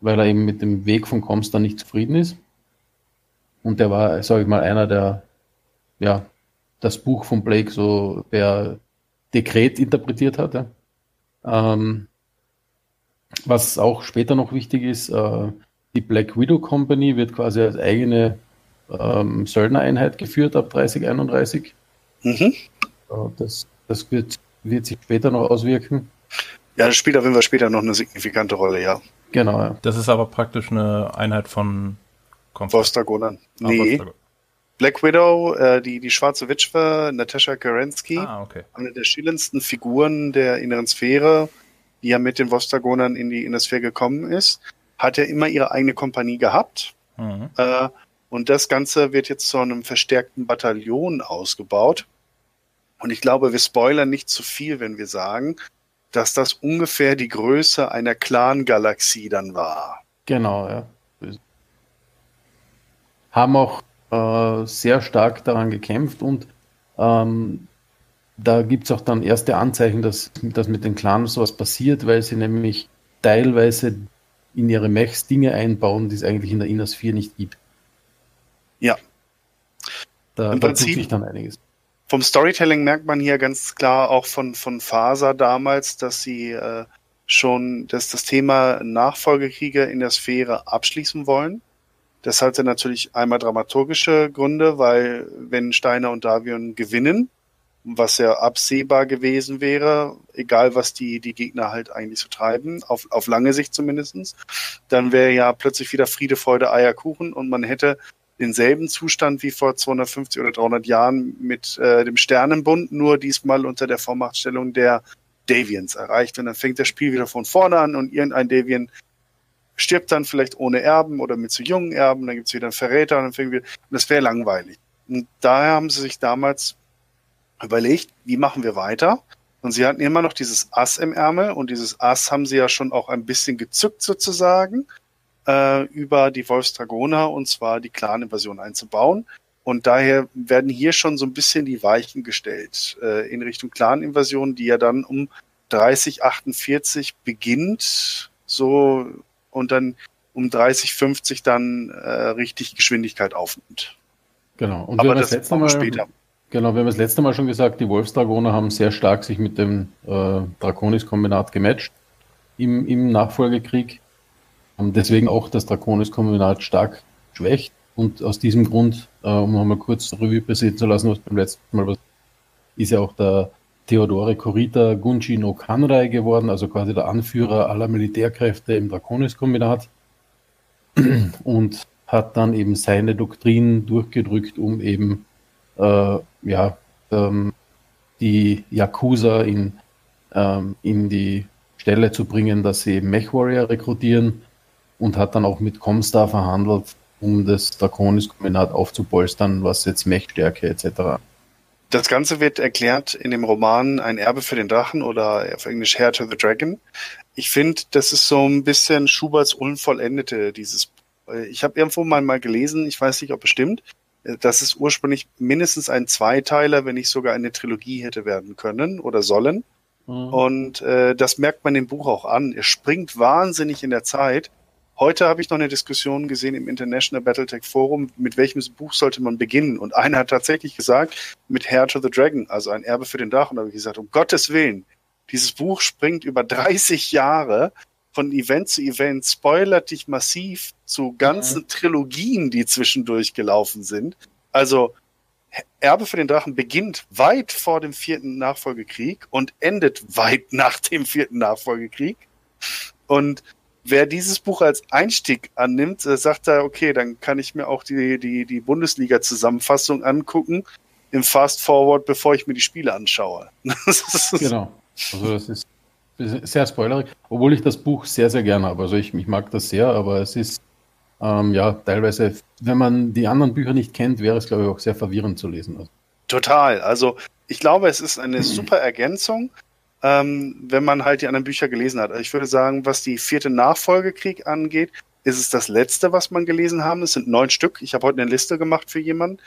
weil er eben mit dem Weg von Comstar nicht zufrieden ist. Und der war, sage ich mal, einer der, ja, das Buch von Blake so per Dekret interpretiert hat. Ja. Ähm, was auch später noch wichtig ist, äh, die Black Widow Company wird quasi als eigene ähm, Söldnereinheit geführt ab 3031. Mhm. Äh, das das wird, wird sich später noch auswirken. Ja, das spielt auf jeden Fall später noch eine signifikante Rolle, ja. Genau, ja. Das ist aber praktisch eine Einheit von. Ah, Nee, Wolfstragon. Black Widow, äh, die, die schwarze Witwe, Natascha Kerensky. Ah, okay. eine der schillerndsten Figuren der inneren Sphäre, die ja mit den Vostagonern in die innere Sphäre gekommen ist, hat ja immer ihre eigene Kompanie gehabt. Mhm. Äh, und das Ganze wird jetzt zu einem verstärkten Bataillon ausgebaut. Und ich glaube, wir spoilern nicht zu viel, wenn wir sagen, dass das ungefähr die Größe einer Clan-Galaxie dann war. Genau, ja. Haben auch äh, sehr stark daran gekämpft und ähm, da gibt es auch dann erste Anzeichen, dass, dass mit den Clans sowas passiert, weil sie nämlich teilweise in ihre Mechs Dinge einbauen, die es eigentlich in der Inner Sphere nicht gibt. Ja. Da, Im da tut Prinzip- sich dann einiges. Vom Storytelling merkt man hier ganz klar auch von, von Faser damals, dass sie äh, schon dass das Thema Nachfolgekriege in der Sphäre abschließen wollen. Das hatte natürlich einmal dramaturgische Gründe, weil wenn Steiner und Davion gewinnen, was ja absehbar gewesen wäre, egal was die, die Gegner halt eigentlich so treiben, auf, auf lange Sicht zumindestens, dann wäre ja plötzlich wieder Friede, Freude, Eierkuchen und man hätte denselben Zustand wie vor 250 oder 300 Jahren mit äh, dem Sternenbund, nur diesmal unter der Vormachtstellung der Davians erreicht. Und dann fängt das Spiel wieder von vorne an und irgendein Davian stirbt dann vielleicht ohne Erben oder mit zu jungen Erben, dann gibt's wieder einen Verräter und dann fängt das wäre langweilig. Und daher haben sie sich damals überlegt, wie machen wir weiter? Und sie hatten immer noch dieses Ass im Ärmel und dieses Ass haben sie ja schon auch ein bisschen gezückt sozusagen äh, über die Wolfsdragoner und zwar die Clan-Invasion einzubauen. Und daher werden hier schon so ein bisschen die Weichen gestellt äh, in Richtung Clan-Invasion, die ja dann um 3048 beginnt, so und dann um 3050 dann äh, richtig Geschwindigkeit aufnimmt. Genau. Und wir Aber haben das das letzte Mal später. Genau, wir haben das letzte Mal schon gesagt, die Wolfsdragoner haben sehr stark sich mit dem äh, Draconis-Kombinat gematcht im, im Nachfolgekrieg. Haben deswegen auch das Draconis-Kombinat stark schwächt. Und aus diesem Grund, äh, um nochmal kurz Revue passieren zu lassen, was beim letzten Mal was, ist ja auch der Theodore Kurita Gunji no Kanrai geworden, also quasi der Anführer aller Militärkräfte im Draconis-Kombinat. Und hat dann eben seine Doktrin durchgedrückt, um eben äh, ja, ähm, die Yakuza in, ähm, in die Stelle zu bringen, dass sie eben Mech-Warrior rekrutieren und hat dann auch mit Comstar verhandelt, um das Draconis-Kombinat aufzupolstern, was jetzt Mech-Stärke etc. Das Ganze wird erklärt in dem Roman Ein Erbe für den Drachen oder auf Englisch Hair to the Dragon. Ich finde, das ist so ein bisschen Schuberts Unvollendete, dieses. äh, Ich habe irgendwo mal, mal gelesen, ich weiß nicht, ob es stimmt, äh, dass es ursprünglich mindestens ein Zweiteiler, wenn nicht sogar eine Trilogie hätte werden können oder sollen. Und äh, das merkt man dem Buch auch an. Es springt wahnsinnig in der Zeit. Heute habe ich noch eine Diskussion gesehen im International Battletech Forum, mit welchem Buch sollte man beginnen? Und einer hat tatsächlich gesagt, mit Hair to the Dragon, also ein Erbe für den Drachen. Da habe ich gesagt, um Gottes Willen, dieses Buch springt über 30 Jahre von Event zu Event, spoilert dich massiv zu ganzen Trilogien, die zwischendurch gelaufen sind. Also Erbe für den Drachen beginnt weit vor dem vierten Nachfolgekrieg und endet weit nach dem vierten Nachfolgekrieg. Und wer dieses Buch als Einstieg annimmt, äh, sagt er, okay, dann kann ich mir auch die, die, die Bundesliga-Zusammenfassung angucken im Fast Forward, bevor ich mir die Spiele anschaue. *laughs* genau. Also das ist sehr spoilerig, obwohl ich das Buch sehr, sehr gerne habe. Also ich, ich mag das sehr, aber es ist ähm, ja teilweise, wenn man die anderen Bücher nicht kennt, wäre es, glaube ich, auch sehr verwirrend zu lesen. Also. Total. Also ich glaube, es ist eine *clears throat* super Ergänzung ähm, wenn man halt die anderen Bücher gelesen hat. Also ich würde sagen, was die vierte Nachfolgekrieg angeht, ist es das letzte, was man gelesen haben. Es sind neun Stück. Ich habe heute eine Liste gemacht für jemanden.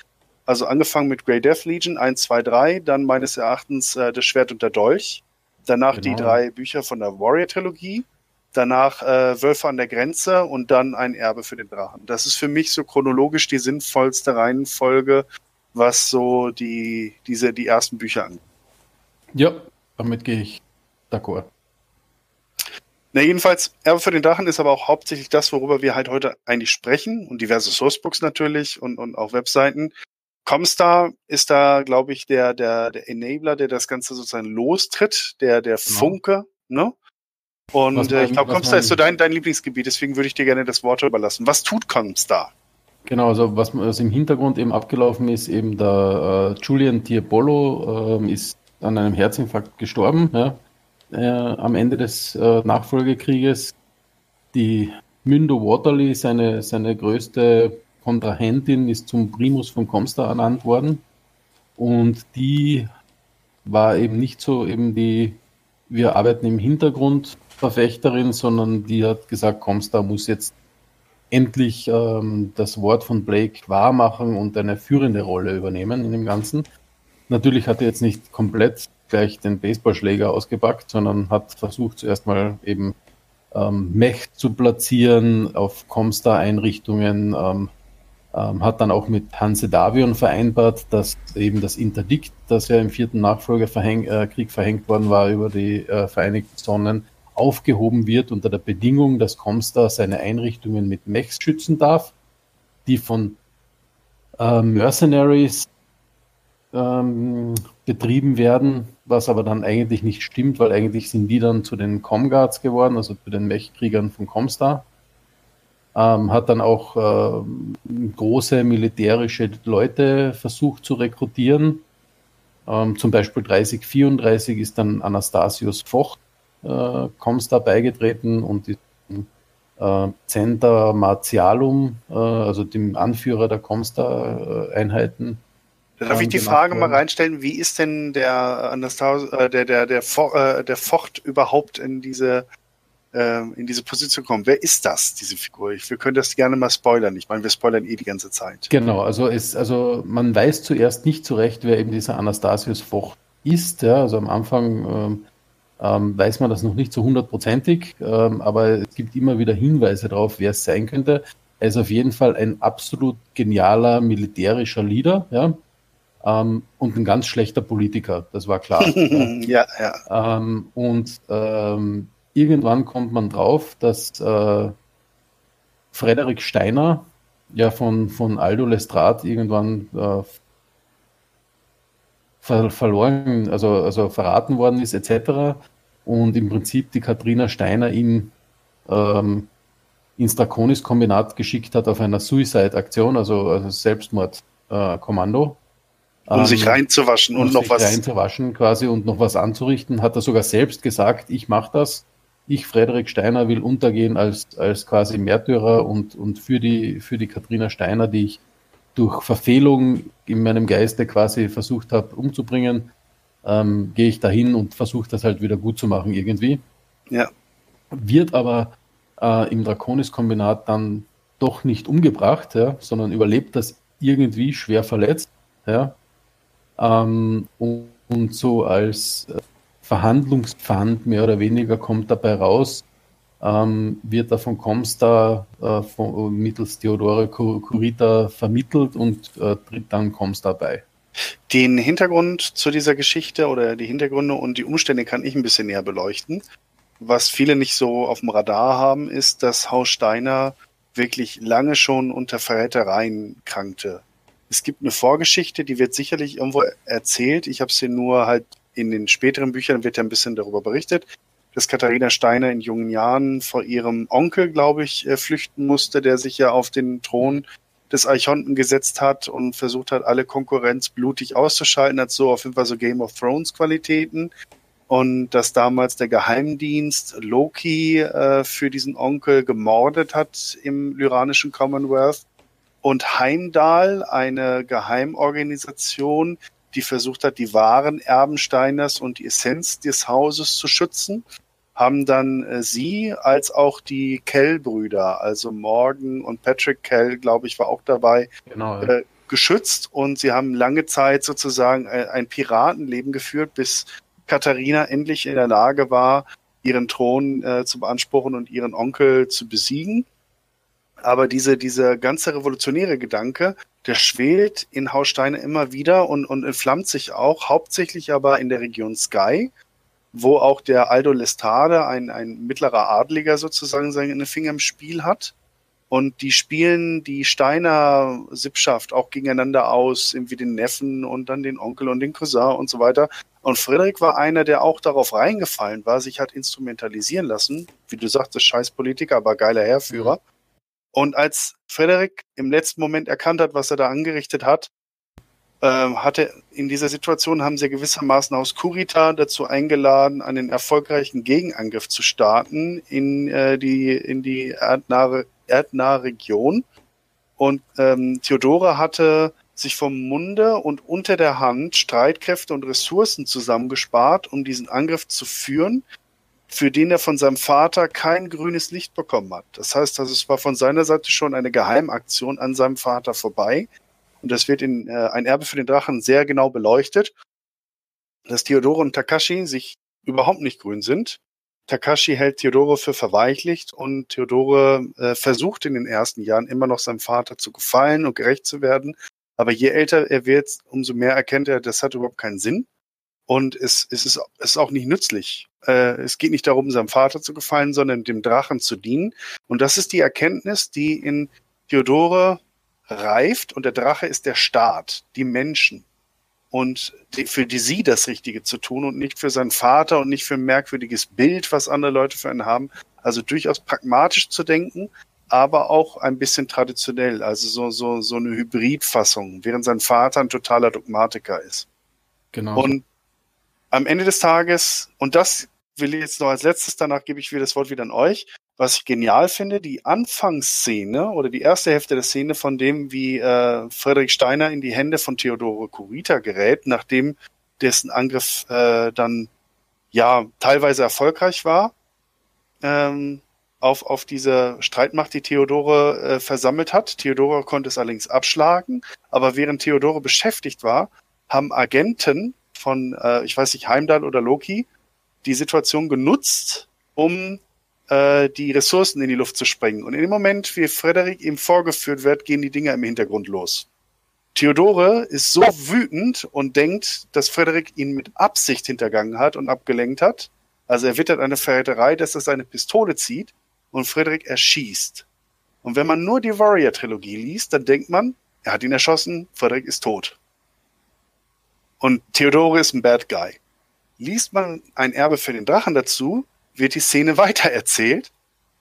Also angefangen mit Grey Death Legion 1, 2, 3, dann meines Erachtens äh, Das Schwert und der Dolch, danach genau. die drei Bücher von der Warrior-Trilogie, danach äh, Wölfe an der Grenze und dann ein Erbe für den Drachen. Das ist für mich so chronologisch die sinnvollste Reihenfolge, was so die, diese, die ersten Bücher angeht. Ja, damit gehe ich d'accord. Na, jedenfalls, Erbe für den Drachen ist aber auch hauptsächlich das, worüber wir halt heute eigentlich sprechen und diverse Sourcebooks natürlich und, und auch Webseiten. Comstar ist da, glaube ich, der, der, der Enabler, der das Ganze sozusagen lostritt, der, der genau. Funke, ne? Und äh, ich glaube, Comstar ist so dein, dein Lieblingsgebiet, deswegen würde ich dir gerne das Wort überlassen. Was tut Comstar? Genau, also was, was im Hintergrund eben abgelaufen ist, eben der äh, Julian Tiepolo äh, ist an einem Herzinfarkt gestorben, ja, äh, am Ende des äh, Nachfolgekrieges. Die Mündo Waterley, seine, seine größte Kontrahentin, ist zum Primus von Comstar ernannt worden. Und die war eben nicht so eben die, wir arbeiten im Hintergrund Verfechterin, sondern die hat gesagt, Comstar muss jetzt endlich ähm, das Wort von Blake wahrmachen und eine führende Rolle übernehmen in dem Ganzen. Natürlich hat er jetzt nicht komplett gleich den Baseballschläger ausgepackt, sondern hat versucht zuerst mal eben ähm, Mech zu platzieren auf Comstar-Einrichtungen, ähm, ähm, hat dann auch mit Hanse Davion vereinbart, dass eben das Interdikt, das ja im vierten Nachfolgerkrieg äh, verhängt worden war über die äh, Vereinigten Sonnen, aufgehoben wird unter der Bedingung, dass Comstar seine Einrichtungen mit Mechs schützen darf, die von äh, Mercenaries ähm, betrieben werden, was aber dann eigentlich nicht stimmt, weil eigentlich sind die dann zu den Comguards geworden, also zu den Mechkriegern von Comstar. Ähm, hat dann auch äh, große militärische Leute versucht zu rekrutieren. Ähm, zum Beispiel 3034 ist dann Anastasius Vocht äh, Comstar beigetreten und ist äh, Center Martialum, äh, also dem Anführer der Comstar-Einheiten, Darf ich die Frage mal reinstellen, wie ist denn der Anastas äh, der, der, der, äh, der Fort überhaupt in diese, äh, in diese Position gekommen? Wer ist das, diese Figur? Ich, wir können das gerne mal spoilern. Ich meine, wir spoilern eh die ganze Zeit. Genau, also es, also man weiß zuerst nicht zurecht, wer eben dieser Anastasius Fort ist. Ja, also am Anfang ähm, ähm, weiß man das noch nicht so hundertprozentig, ähm, aber es gibt immer wieder Hinweise darauf, wer es sein könnte. Er ist auf jeden Fall ein absolut genialer militärischer Leader, ja, ähm, und ein ganz schlechter Politiker, das war klar. *laughs* ja, ja. Ähm, und ähm, irgendwann kommt man drauf, dass äh, Frederik Steiner ja von, von Aldo Lestrade irgendwann äh, ver verloren, also, also verraten worden ist, etc. Und im Prinzip die Katrina Steiner ihn ähm, ins Draconis-Kombinat geschickt hat auf einer Suicide-Aktion, also, also Selbstmordkommando. Äh, um ähm, sich reinzuwaschen und um noch was. reinzuwaschen quasi und noch was anzurichten, hat er sogar selbst gesagt, ich mache das. Ich, Frederik Steiner, will untergehen als, als quasi Märtyrer und, und für die, für die Katrina Steiner, die ich durch Verfehlung in meinem Geiste quasi versucht habe umzubringen, ähm, gehe ich dahin und versuche das halt wieder gut zu machen irgendwie. Ja. Wird aber äh, im Draconis-Kombinat dann doch nicht umgebracht, ja, sondern überlebt das irgendwie schwer verletzt. Ja, ähm, und, und, so als äh, Verhandlungspfand mehr oder weniger kommt dabei raus, ähm, wird er von Comstar äh, von, mittels Theodore Curita vermittelt und äh, tritt dann Comstar bei. Den Hintergrund zu dieser Geschichte oder die Hintergründe und die Umstände kann ich ein bisschen näher beleuchten. Was viele nicht so auf dem Radar haben, ist, dass Haus Steiner wirklich lange schon unter Verrätereien krankte. Es gibt eine Vorgeschichte, die wird sicherlich irgendwo erzählt. Ich habe sie nur halt in den späteren Büchern wird ja ein bisschen darüber berichtet. dass Katharina Steiner in jungen Jahren vor ihrem Onkel, glaube ich, äh, flüchten musste, der sich ja auf den Thron des Archonten gesetzt hat und versucht hat, alle Konkurrenz blutig auszuschalten, hat so auf jeden Fall so Game of Thrones Qualitäten. Und dass damals der Geheimdienst Loki äh, für diesen Onkel gemordet hat im lyranischen Commonwealth. Und Heimdall, eine Geheimorganisation, die versucht hat, die wahren Erbensteiners und die Essenz des Hauses zu schützen, haben dann äh, sie als auch die Kell-Brüder, also Morgan und Patrick Kell, glaube ich, war auch dabei, genau, ja. äh, geschützt und sie haben lange Zeit sozusagen ein, äh, ein Piratenleben geführt, bis Katharina endlich in der Lage war, ihren Thron äh, zu beanspruchen und ihren Onkel zu besiegen. Aber diese, dieser ganze revolutionäre Gedanke, der schwelt in Haussteine immer wieder und, und entflammt sich auch, hauptsächlich aber in der Region Sky, wo auch der Aldo Lestade, ein, ein mittlerer Adliger sozusagen, seine Finger im Spiel hat. Und die spielen die Steiner Sippschaft auch gegeneinander aus, irgendwie den Neffen und dann den Onkel und den Cousin und so weiter. Und Frederik war einer, der auch darauf reingefallen war, sich hat instrumentalisieren lassen. Wie du sagtest, scheiß Politiker, aber geiler Herrführer. Mhm. Und als Frederik im letzten Moment erkannt hat, was er da angerichtet hat, äh, hatte in dieser Situation haben sie gewissermaßen aus Kurita dazu eingeladen, einen erfolgreichen Gegenangriff zu starten in äh, die in die erdnahe, erdnahe Region. Und ähm, Theodora hatte sich vom Munde und unter der Hand Streitkräfte und Ressourcen zusammengespart, um diesen Angriff zu führen, für den er von seinem Vater kein grünes Licht bekommen hat. Das heißt, also es war von seiner Seite schon eine Geheimaktion an seinem Vater vorbei. Und das wird in äh, ein Erbe für den Drachen sehr genau beleuchtet, dass Theodore und Takashi sich überhaupt nicht grün sind. Takashi hält Theodore für verweichlicht und Theodore äh, versucht in den ersten Jahren immer noch seinem Vater zu gefallen und gerecht zu werden. Aber je älter er wird, umso mehr erkennt er, das hat überhaupt keinen Sinn. Und es, es, ist, es ist auch nicht nützlich. Äh, es geht nicht darum, seinem Vater zu gefallen, sondern dem Drachen zu dienen. Und das ist die Erkenntnis, die in Theodore reift. Und der Drache ist der Staat, die Menschen. Und die, für die sie das Richtige zu tun und nicht für seinen Vater und nicht für ein merkwürdiges Bild, was andere Leute für ihn haben. Also durchaus pragmatisch zu denken, aber auch ein bisschen traditionell, also so, so, so eine Hybridfassung, während sein Vater ein totaler Dogmatiker ist. Genau. Und am Ende des Tages, und das will ich jetzt noch als letztes, danach gebe ich wieder das Wort wieder an euch, was ich genial finde, die Anfangsszene oder die erste Hälfte der Szene von dem, wie äh, Friedrich Steiner in die Hände von Theodore Kurita gerät, nachdem dessen Angriff äh, dann ja teilweise erfolgreich war ähm, auf, auf diese Streitmacht, die Theodore äh, versammelt hat. Theodore konnte es allerdings abschlagen, aber während Theodore beschäftigt war, haben Agenten von, äh, ich weiß nicht, Heimdall oder Loki, die Situation genutzt, um äh, die Ressourcen in die Luft zu sprengen. Und in dem Moment, wie Frederik ihm vorgeführt wird, gehen die Dinger im Hintergrund los. Theodore ist so wütend und denkt, dass Frederik ihn mit Absicht hintergangen hat und abgelenkt hat. Also er wittert eine Verräterei, dass er seine Pistole zieht und Frederik erschießt. Und wenn man nur die Warrior-Trilogie liest, dann denkt man, er hat ihn erschossen, Frederik ist tot. Und Theodore ist ein Bad Guy. Liest man ein Erbe für den Drachen dazu, wird die Szene *laughs* weitererzählt.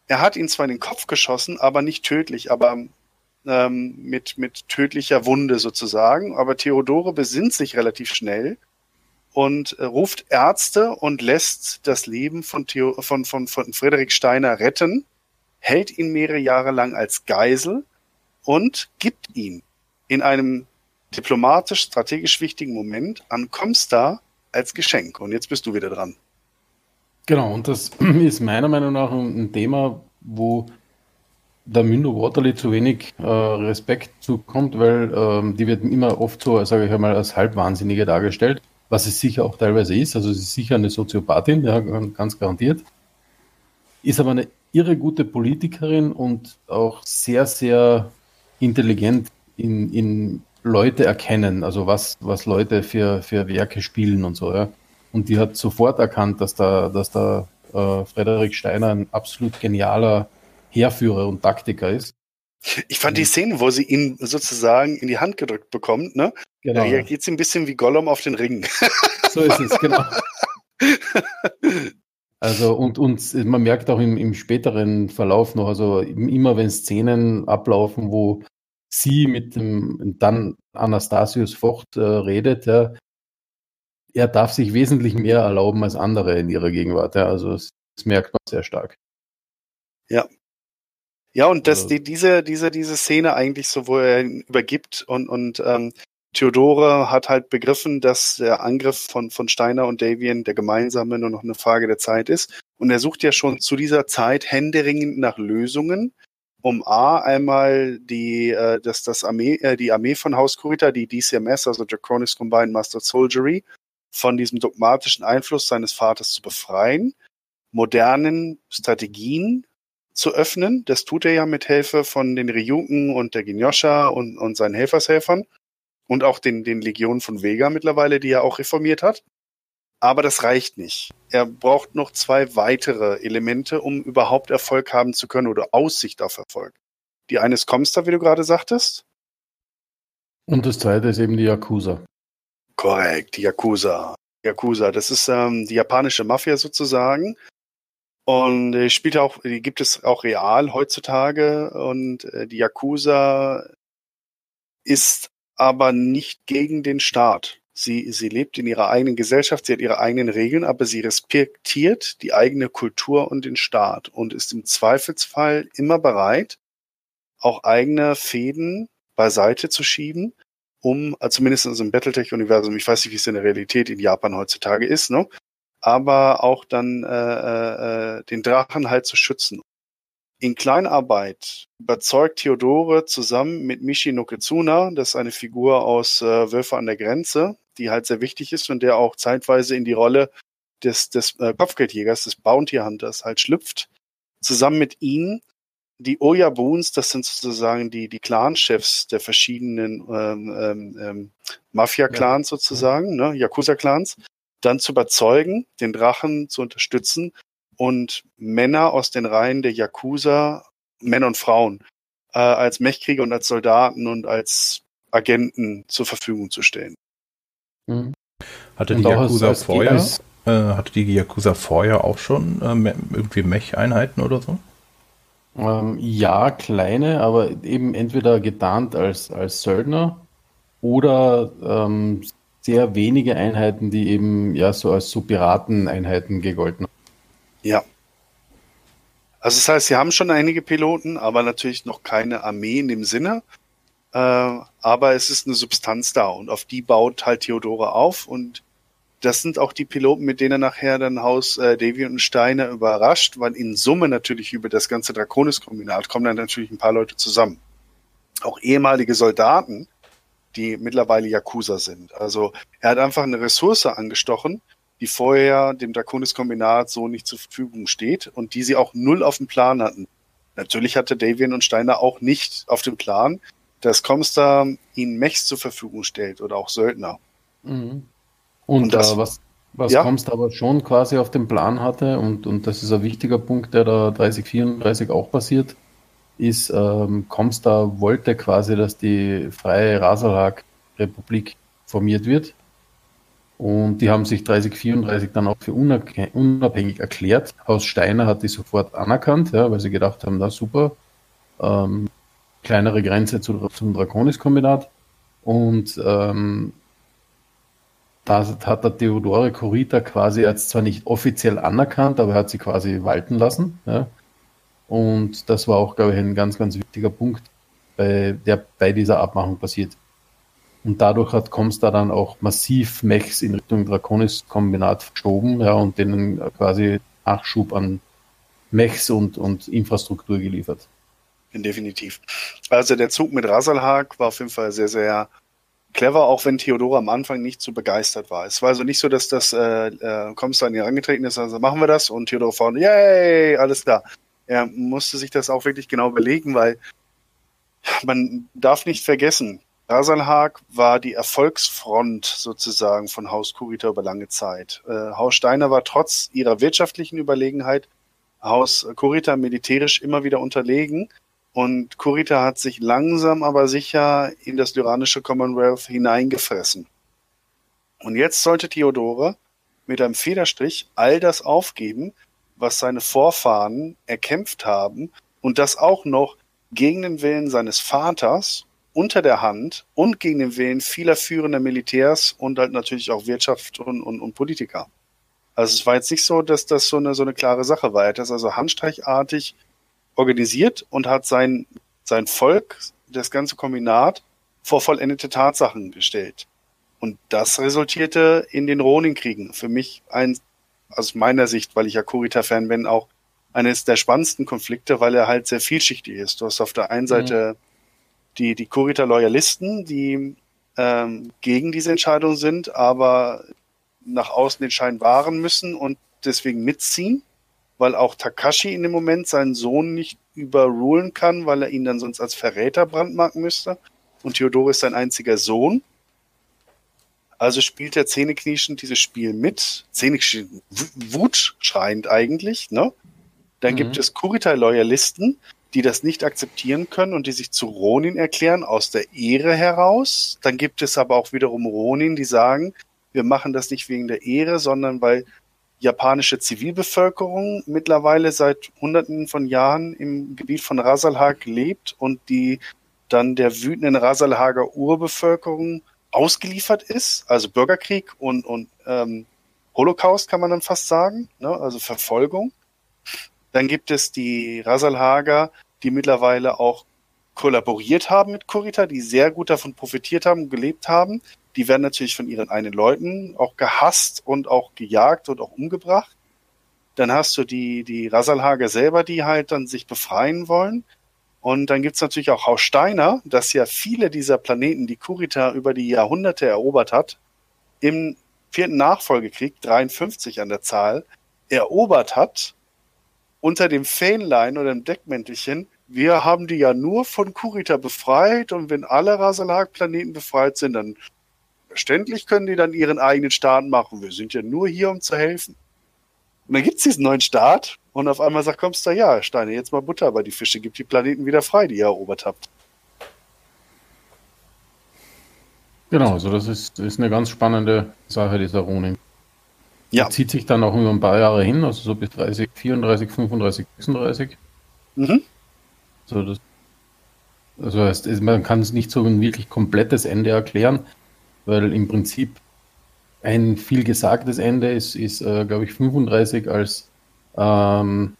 Er hat ihn zwar in den Kopf geschossen, aber nicht tödlich, aber ähm, mit, mit tödlicher Wunde sozusagen. Aber Theodore besinnt sich relativ schnell und äh, ruft Ärzte und lässt das Leben von, Theo, von, von, von Friedrich Steiner retten, hält ihn mehrere Jahre lang als Geisel und gibt ihn in einem diplomatisch, strategisch wichtigen Moment an Comstar als Geschenk. Und jetzt bist du wieder dran. Genau, und das *clears throat* ist meiner Meinung nach ein Thema, wo der Mündo Waterley zu wenig äh, Respekt zukommt, weil ähm, die wird immer oft so, sage ich einmal, als Halbwahnsinnige dargestellt, was es sicher auch teilweise ist. Also sie ist sicher eine Soziopathin, ja, ganz garantiert. Ist aber eine irre gute Politikerin und auch sehr, sehr intelligent in, in Leute erkennen, also was, was Leute für, für Werke spielen und so. Ja. Und die hat sofort erkannt, dass da, dass da äh, Frederik Steiner ein absolut genialer Heerführer und Taktiker ist. Ich fand die Szene, wo sie ihn sozusagen in die Hand gedrückt bekommt, ne? Genau. Da reagiert sie ein bisschen wie Gollum auf den Ring. So ist es, genau. Also und, und man merkt auch im, im späteren Verlauf noch, also immer wenn Szenen ablaufen, wo sie mit dem dann Anastasius Vocht äh, redet, ja, er darf sich wesentlich mehr erlauben als andere in ihrer Gegenwart. Ja. Also das, das merkt man sehr stark. Ja. Ja, und dass also, die, diese, diese, diese Szene eigentlich so, wo er ihn übergibt und, und ähm, Theodore hat halt begriffen, dass der Angriff von, von Steiner und Davian der gemeinsame nur noch eine Frage der Zeit ist. Und er sucht ja schon zu dieser Zeit händeringend nach Lösungen, um A, einmal die, äh, das, das Armee, äh, die Armee von Haus Kurita, die DCMS, also Draconis Combined Master Soldiery, von diesem dogmatischen Einfluss seines Vaters zu befreien, modernen Strategien zu öffnen. Das tut er ja mit Hilfe von den Ryuken und der Ginyosha und, und seinen Helfershelfern und auch den, den Legionen von Vega mittlerweile, die er auch reformiert hat. Aber das reicht nicht. Er braucht noch zwei weitere Elemente, um überhaupt Erfolg haben zu können oder Aussicht auf Erfolg. Die eine ist Comstar, wie du gerade sagtest. Und das zweite ist eben die Yakuza. Korrekt, die Yakuza. Yakuza, das ist ähm, die japanische Mafia sozusagen. Und äh, spielt auch, die gibt es auch real heutzutage. Und äh, die Yakuza ist aber nicht gegen den Staat. Sie, sie lebt in ihrer eigenen Gesellschaft, sie hat ihre eigenen Regeln, aber sie respektiert die eigene Kultur und den Staat und ist im Zweifelsfall immer bereit, auch eigene Fäden beiseite zu schieben um, äh, zumindest im Battletech-Universum, ich weiß nicht, wie es in der Realität in Japan heutzutage ist, ne? aber auch dann äh, äh, äh, den Drachen halt zu schützen. In Kleinarbeit überzeugt Theodore zusammen mit Mishi Noketsuna, das ist eine Figur aus äh, Wölfe an der Grenze, die halt sehr wichtig ist und der auch zeitweise in die Rolle des, des äh, Kopfgeldjägers, des Bounty Hunters halt schlüpft, zusammen mit ihnen die Oyabuns, das sind sozusagen die, die Clan-Chefs der verschiedenen ähm, ähm, ähm Mafia-Clans ja. sozusagen, ne, Yakuza-Clans, dann zu überzeugen, den Drachen zu unterstützen und Männer aus den Reihen der Yakuza, Männer und Frauen, äh, als Mechkrieger und als Soldaten und als Agenten zur Verfügung zu stellen. Mhm. Hatte die Yakuza vorher, äh, hatte die Yakuza vorher auch schon äh, irgendwie Mech-Einheiten oder so? Ähm, ja, kleine, aber eben entweder getarnt als, als Söldner oder ähm, sehr wenige Einheiten, die eben ja so als so Pirateneinheiten gegolten haben. Ja. Also das heißt, sie haben schon einige Piloten, aber natürlich noch keine Armee in dem Sinne. Äh, aber es ist eine Substanz da und auf die baut halt Theodore auf und das sind auch die Piloten, mit denen nachher dann Haus äh, Davy und Steiner überrascht, weil in Summe natürlich über das ganze Draconis-Kombinat kommen dann natürlich ein paar Leute zusammen. Auch ehemalige Soldaten, die mittlerweile Yakuza sind. Also er hat einfach eine Ressource angestochen, die vorher dem Draconis-Kombinat so nicht zur Verfügung steht und die sie auch null auf dem Plan hatten. Natürlich hatte Davian und Steiner auch nicht auf dem Plan, dass Comstar ihnen Mechs zur Verfügung stellt oder auch Söldner. Mhm. Und, und das, äh, was, was ja. Comst aber schon quasi auf dem Plan hatte, und, und das ist ein wichtiger Punkt, der da 3034 auch passiert, ist, ähm, Comstar wollte quasi, dass die freie Rasalhag-Republik formiert wird. Und die haben sich 3034 dann auch für unabhängig erklärt. Haus Steiner hat die sofort anerkannt, ja, weil sie gedacht haben, na super, ähm, kleinere Grenze zu, zum Draconis-Kombinat. Und ähm, da hat der Theodore Corita quasi jetzt zwar nicht offiziell anerkannt, aber er hat sie quasi walten lassen. Ja. Und das war auch, glaube ich, ein ganz, ganz wichtiger Punkt, bei, der bei dieser Abmachung passiert. Und dadurch hat Comstar dann auch massiv Mechs in Richtung Draconis-Kombinat verschoben ja, und denen quasi Nachschub an Mechs und, und Infrastruktur geliefert. Definitiv. Also der Zug mit Rasalhag war auf jeden Fall sehr, sehr clever, auch wenn Theodora am Anfang nicht so begeistert war. Es war also nicht so, dass das äh, äh, Comstar an ihr angetreten ist, also machen wir das und Theodora vorne, yay, alles klar. Er musste sich das auch wirklich genau überlegen, weil man darf nicht vergessen, Rasalhag war die Erfolgsfront sozusagen von Haus Kurita über lange Zeit. Äh, Haus Steiner war trotz ihrer wirtschaftlichen Überlegenheit Haus Kurita militärisch immer wieder unterlegen und Kurita hat sich langsam aber sicher in das lyranische Commonwealth hineingefressen. Und jetzt sollte Theodore mit einem Federstrich all das aufgeben, was seine Vorfahren erkämpft haben und das auch noch gegen den Willen seines Vaters unter der Hand und gegen den Willen vieler führender Militärs und halt natürlich auch Wirtschaft und, und, und Politiker. Also es war jetzt nicht so, dass das so eine, so eine klare Sache war. Er hat das also handstreichartig organisiert und hat sein, sein Volk, das ganze Kombinat, vor vollendete Tatsachen gestellt. Und das resultierte in den Ronin-Kriegen. Für mich ein, aus meiner Sicht, weil ich ja Kurita-Fan bin, auch eines der spannendsten Konflikte, weil er halt sehr vielschichtig ist. Du hast auf der einen Seite mhm. Die, die Kurita-Loyalisten, die ähm, gegen diese Entscheidung sind, aber nach außen den Schein wahren müssen und deswegen mitziehen, weil auch Takashi in dem Moment seinen Sohn nicht überrulen kann, weil er ihn dann sonst als Verräter brandmarken müsste. Und Theodore ist sein einziger Sohn. Also spielt er zähneknirschend dieses Spiel mit. Zähneknirschend, wutschreiend eigentlich, ne? Dann mhm. gibt es Kuritai-Loyalisten, die das nicht akzeptieren können und die sich zu Ronin erklären aus der Ehre heraus. Dann gibt es aber auch wiederum Ronin, die sagen, wir machen das nicht wegen der Ehre, sondern weil japanische Zivilbevölkerung mittlerweile seit Hunderten von Jahren im Gebiet von Rasalhag lebt und die dann der wütenden Rasalhager Urbevölkerung ausgeliefert ist, also Bürgerkrieg und, und ähm, Holocaust kann man dann fast sagen, ne? also Verfolgung. Dann gibt es die Rasalhager, die mittlerweile auch kollaboriert haben mit Kurita, die sehr gut davon profitiert haben, gelebt haben. Die werden natürlich von ihren eigenen Leuten auch gehasst und auch gejagt und auch umgebracht. Dann hast du die, die Rasalhager selber, die halt dann sich befreien wollen. Und dann gibt's natürlich auch Haus Steiner, das ja viele dieser Planeten, die Kurita über die Jahrhunderte erobert hat, im vierten Nachfolgekrieg, 53 an der Zahl, erobert hat unter dem Fähnlein oder dem Deckmäntelchen, wir haben die ja nur von Kurita befreit und wenn alle Rasalag-Planeten befreit sind, dann verständlich können die dann ihren eigenen Staat machen. Wir sind ja nur hier, um zu helfen. Und dann gibt's diesen neuen Staat und auf einmal sagt kommst du ja, Steine, jetzt mal Butter bei die Fische, gibt die Planeten wieder frei, die ihr erobert habt. Genau, also das ist, ist eine ganz spannende Sache, dieser Ronin. Ja. zieht sich dann auch über ein paar Jahre hin, also so bis 30, 34, 35, 36. Mhm. So das, also es, man kann es nicht so ein wirklich komplettes Ende erklären, weil im Prinzip ein viel gesagtes Ende ist, ist äh, glaube ich, 35, als ähm,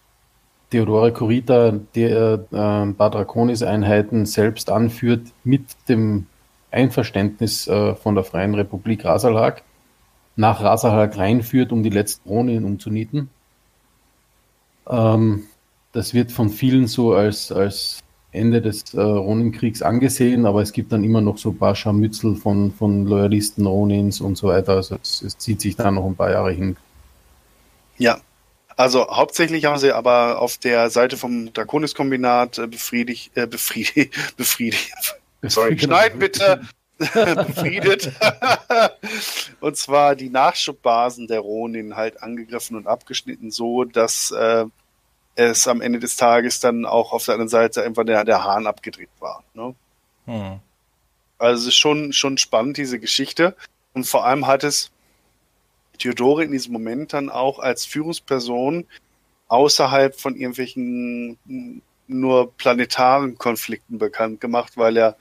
Theodore Kurita der äh, Badraconis-Einheiten selbst anführt mit dem Einverständnis äh, von der Freien Republik Rasalhag nach Rasahag reinführt, um die letzten Ronin umzunieten. Ähm, das wird von vielen so als, als Ende des äh, Ronin-Kriegs angesehen, aber es gibt dann immer noch so ein paar Scharmützel von, von Loyalisten Ronins und so weiter. Also es, es zieht sich da noch ein paar Jahre hin. Ja, also hauptsächlich haben sie aber auf der Seite vom Draconis-Kombinat äh, befriedigt, äh, befriedigt, *laughs* befriedigt. Sorry, *laughs* schneid bitte. *laughs* befriedet. *laughs* und zwar die Nachschubbasen der Ronin halt angegriffen und abgeschnitten, so dass äh, es am Ende des Tages dann auch auf der anderen Seite einfach der, der Hahn abgedreht war. Ne? Hm. Also es ist schon, schon spannend, diese Geschichte. Und vor allem hat es Theodore in diesem Moment dann auch als Führungsperson außerhalb von irgendwelchen nur planetaren Konflikten bekannt gemacht, weil er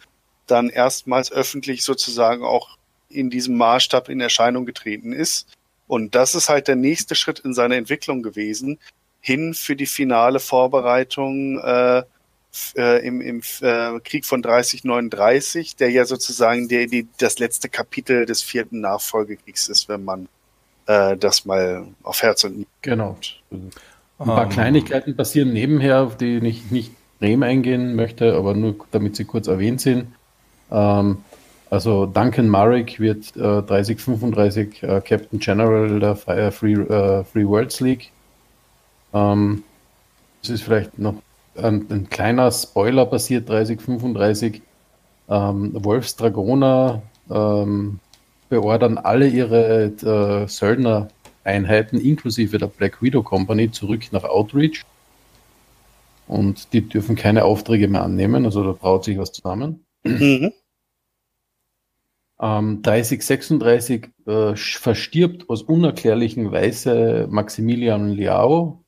dann erstmals öffentlich sozusagen auch in diesem Maßstab in Erscheinung getreten ist. Und das ist halt der nächste Schritt in seiner Entwicklung gewesen, hin für die finale Vorbereitung äh, äh, im, im äh, Krieg von 3039, der ja sozusagen der, die, das letzte Kapitel des vierten Nachfolgekriegs ist, wenn man äh, das mal auf Herz und Nieren Genau. Ein paar um. Kleinigkeiten passieren nebenher, auf die ich nicht extrem eingehen möchte, aber nur damit sie kurz erwähnt sind. Ähm, also Duncan Marek wird äh, 3035 äh, Captain General der Free, äh, Free Worlds League. Ähm, das ist vielleicht noch ein, ein kleiner Spoiler passiert, 3035. Ähm, Wolfs Dragoner ähm, beordern alle ihre äh, Söldner-Einheiten inklusive der Black Widow Company zurück nach Outreach. Und die dürfen keine Aufträge mehr annehmen, also da braut sich was zusammen. Mhm. Ähm, 3036 äh, verstirbt aus unerklärlichen Weise Maximilian Liao,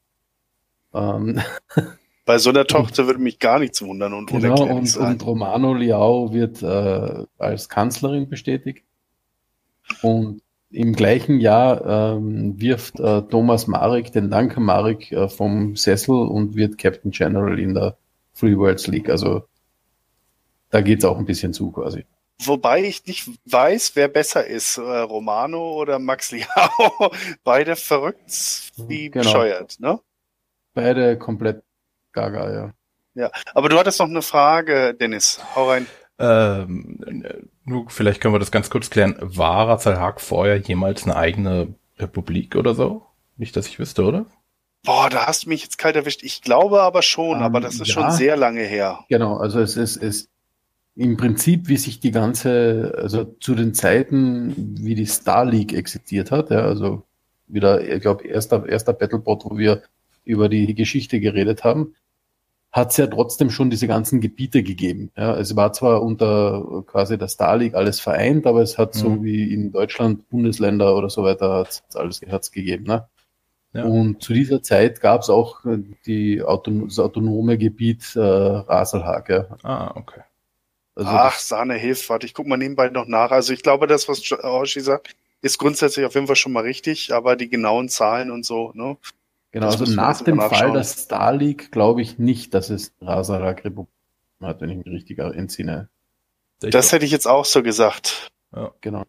Ähm, *laughs* Bei so einer Tochter würde mich gar nichts wundern und genau, unerklärlich und, sein. und Romano Liao wird äh, als Kanzlerin bestätigt. Und im gleichen Jahr ähm, wirft äh, Thomas Marek den Duncan Marek äh, vom Sessel und wird Captain General in der Free Worlds League. Also da geht's auch ein bisschen zu quasi. Wobei ich nicht weiß, wer besser ist, äh, Romano oder Max Liao. *laughs* Beide verrückt wie Genau. bescheuert, ne? Beide komplett gaga, ja. Aber du hattest noch eine Frage, Dennis. Hau rein. Ähm, nur vielleicht können wir das ganz kurz klären. War Razalhag vorher jemals eine eigene Republik oder so? Nicht, dass ich wüsste, oder? Boah, da hast du mich jetzt kalt erwischt. Ich glaube aber schon, Ähm, aber das ist ja. schon sehr lange her. Genau, also es ist, es im Prinzip, wie sich die ganze, also zu den Zeiten, wie die Star League existiert hat, ja, also wieder, ich glaube, erster, erster Battlebot, wo wir über die Geschichte geredet haben, hat es ja trotzdem schon diese ganzen Gebiete gegeben. Ja, es war zwar unter quasi der Star League alles vereint, aber es hat so Mhm. wie in Deutschland Bundesländer oder so weiter hat's alles hat's gegeben. Ne? Ja. Und zu dieser Zeit gab es auch die Auton das autonome Gebiet äh, Raselhag. Ja. Ah, okay. Also Ach, Sahne hilft. Warte, ich guck mal nebenbei noch nach. Also ich glaube, das, was Hoshi sagt, ist grundsätzlich auf jeden Fall schon mal richtig, aber die genauen Zahlen und so, ne? genau, das also nach dem Fall der Star League glaube ich nicht, dass es Rasalhag Republik hat, wenn ich mich richtig entsinne. Das hätte ich jetzt auch so gesagt. Genau.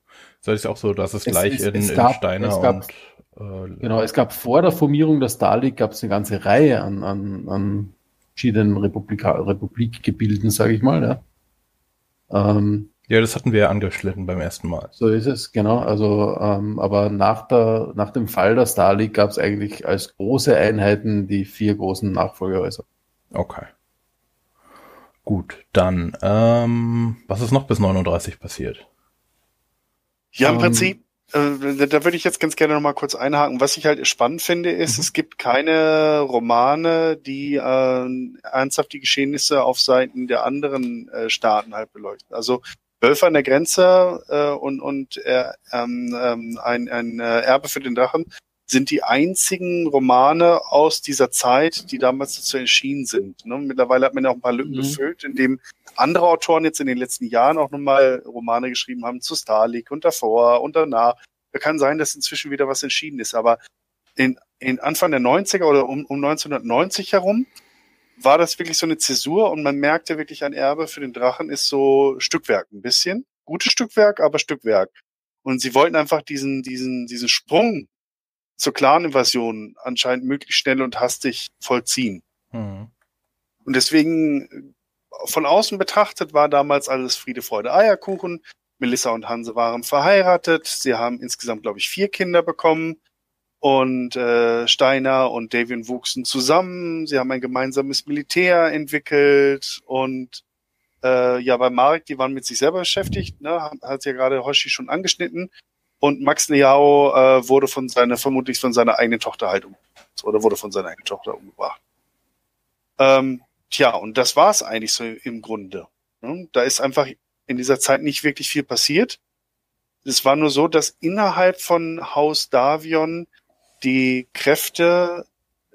Das ist auch so, dass es Es- gleich es- in, es in gab- Steiner es gab- und äh, Genau, es gab vor der Formierung der Star League gab es eine ganze Reihe an, an, an verschiedenen Republika Republikgebilden, sage ich mal. Ja. Ähm, ja, das hatten wir ja angeschnitten beim ersten Mal. so ist es, genau. Also, ähm, aber nach, der, nach dem Fall der Star League gab es eigentlich als große Einheiten die vier großen Nachfolgehäuser. Okay. Gut, dann, ähm, was ist noch bis 39 passiert? Ja, im Ähm, Prinzip, äh, da, würde ich jetzt ganz gerne noch mal kurz einhaken. Was ich halt spannend finde, ist, Mhm. es gibt keine Romane, die äh, ernsthaft die Geschehnisse auf Seiten der anderen äh, Staaten halt beleuchten. Also Wölfe an der Grenze äh, und, und äh, ähm, ähm, ein, ein äh, Erbe für den Drachen sind die einzigen Romane aus dieser Zeit, die damals dazu erschienen sind. Ne? Mittlerweile hat man ja auch ein paar Lücken Mhm. gefüllt, indem andere Autoren jetzt in den letzten Jahren auch nochmal Romane geschrieben haben zu Star League und davor und danach. Da kann sein, dass inzwischen wieder was entschieden ist, aber in, in Anfang der 90er oder um, um 1990 herum war das wirklich so eine Zäsur und man merkte wirklich, ein Erbe für den Drachen ist so Stückwerk ein bisschen. Gutes Stückwerk, aber Stückwerk. Und sie wollten einfach diesen, diesen, diesen Sprung zur Clan-Invasion anscheinend möglichst schnell und hastig vollziehen. Hm. Und deswegen von außen betrachtet war damals alles Friede, Freude, Eierkuchen. Melissa und Hanse waren verheiratet. Sie haben insgesamt, glaube ich, vier Kinder bekommen. Und äh, Steiner und Davian wuchsen zusammen. Sie haben ein gemeinsames Militär entwickelt. Und äh, ja, bei Marek, die waren mit sich selber beschäftigt. Ne? Hat- Hat ja gerade Hoshi schon angeschnitten. Und Max Liao äh, wurde von seiner, vermutlich von seiner eigenen Tochter halt umgebracht. Oder wurde von seiner eigenen Tochter umgebracht. Ähm, tja, und das war's eigentlich so im Grunde. Ne? Da ist einfach in dieser Zeit nicht wirklich viel passiert. Es war nur so, dass innerhalb von Haus Davion die Kräfte,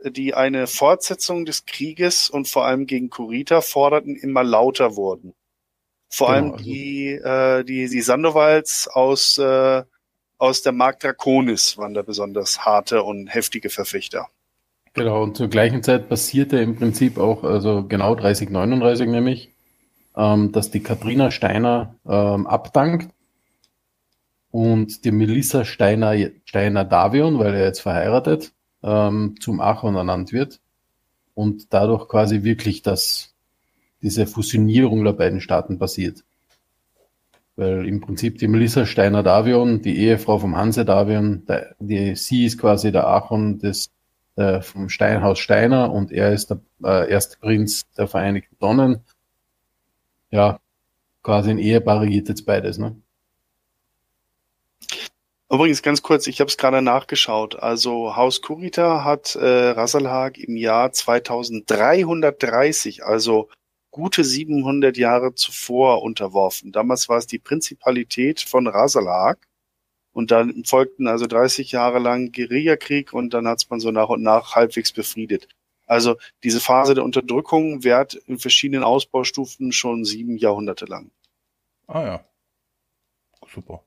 die eine Fortsetzung des Krieges und vor allem gegen Kurita forderten, immer lauter wurden. Vor Genau, allem also- die, äh, die, die Sandowals aus, äh, aus der Mark Draconis waren da besonders harte und heftige Verfechter. Genau, und zur gleichen Zeit passierte im Prinzip auch, also genau 3039 nämlich, ähm, dass die Katrina Steiner ähm, abdankt und die Melissa Steiner, Steiner Davion, weil er jetzt verheiratet, ähm, zum Achon ernannt wird und dadurch quasi wirklich das, diese Fusionierung der beiden Staaten passiert. Weil im Prinzip die Melissa Steiner Davion, die Ehefrau vom Hanse Davion, der, die, sie ist quasi der Achon des äh, vom Steinhaus Steiner und er ist der äh, erste Prinz der Vereinigten Donnen. Ja, quasi ein Ehepaar regiert jetzt beides, ne? Übrigens ganz kurz, ich habe es gerade nachgeschaut. Also Haus Kurita hat äh, Rasalhag im Jahr 2330, also gute 700 Jahre zuvor unterworfen. Damals war es die Prinzipalität von Rasalhag und dann folgten also 30 Jahre lang Guerillakrieg und dann hat es man so nach und nach halbwegs befriedet. Also diese Phase der Unterdrückung währt in verschiedenen Ausbaustufen schon sieben Jahrhunderte lang. Ah ja. Super.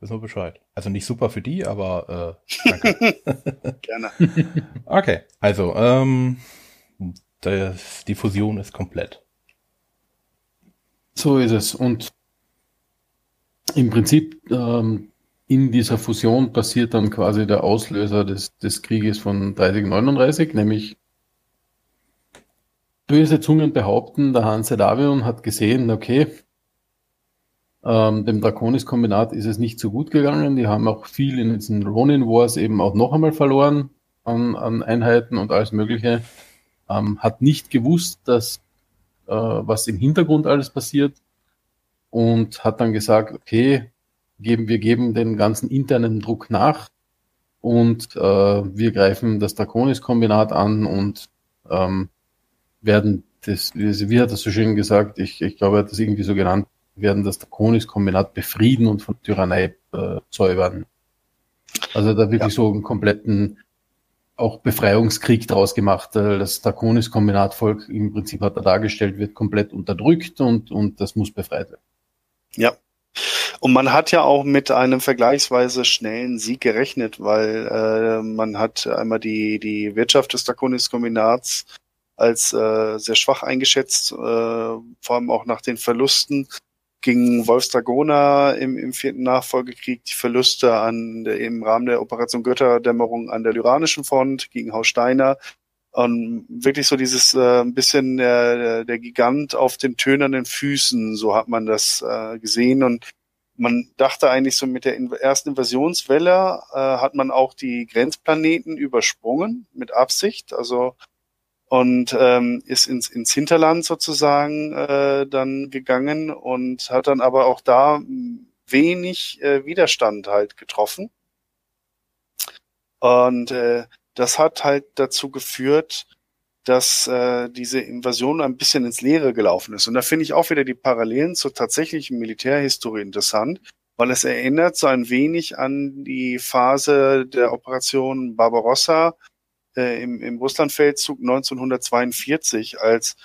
Wissen wir Bescheid. Also nicht super für die, aber äh, danke. *laughs* Gerne. *laughs* okay, also ähm, das, die Fusion ist komplett. So ist es. Und im Prinzip ähm, in dieser Fusion passiert dann quasi der Auslöser des, des Krieges von 3039, nämlich böse Zungen behaupten, der Hanse Davion hat gesehen, okay, ähm, dem Draconis-Kombinat ist es nicht so gut gegangen. Die haben auch viel in diesen Ronin Wars eben auch noch einmal verloren an, an Einheiten und alles Mögliche. Ähm, hat nicht gewusst, dass äh, was im Hintergrund alles passiert und hat dann gesagt, okay, geben, wir geben den ganzen internen Druck nach und äh, wir greifen das Draconis-Kombinat an und ähm, werden das, wie, hat das so schön gesagt, ich, ich glaube, er hat das irgendwie so genannt, werden das Draconis-Kombinat befrieden und von Tyrannei äh, säubern. Also da wirklich ja. so einen kompletten auch Befreiungskrieg draus gemacht. Äh, das Draconis-Kombinatvolk im Prinzip hat er dargestellt, wird komplett unterdrückt und, und das muss befreit werden. Ja. Und man hat ja auch mit einem vergleichsweise schnellen Sieg gerechnet, weil äh, man hat einmal die, die Wirtschaft des Draconis-Kombinats als äh, sehr schwach eingeschätzt, äh, vor allem auch nach den Verlusten gegen Wolfsdragoner im, im vierten Nachfolgekrieg, die Verluste an der, im Rahmen der Operation Götterdämmerung an der Lyranischen Front gegen Haus Steiner. Und wirklich so dieses äh, bisschen der, der Gigant auf den tönernen Füßen, so hat man das äh, gesehen. Und man dachte eigentlich so mit der ersten Invasionswelle äh, hat man auch die Grenzplaneten übersprungen mit Absicht. Also und ähm, ist ins, ins Hinterland sozusagen äh, dann gegangen und hat dann aber auch da wenig äh, Widerstand halt getroffen. Und äh, das hat halt dazu geführt, dass äh, diese Invasion ein bisschen ins Leere gelaufen ist. Und da finde ich auch wieder die Parallelen zur tatsächlichen Militärhistorie interessant, weil es erinnert so ein wenig an die Phase der Operation Barbarossa äh, im, im Russlandfeldzug 1942, als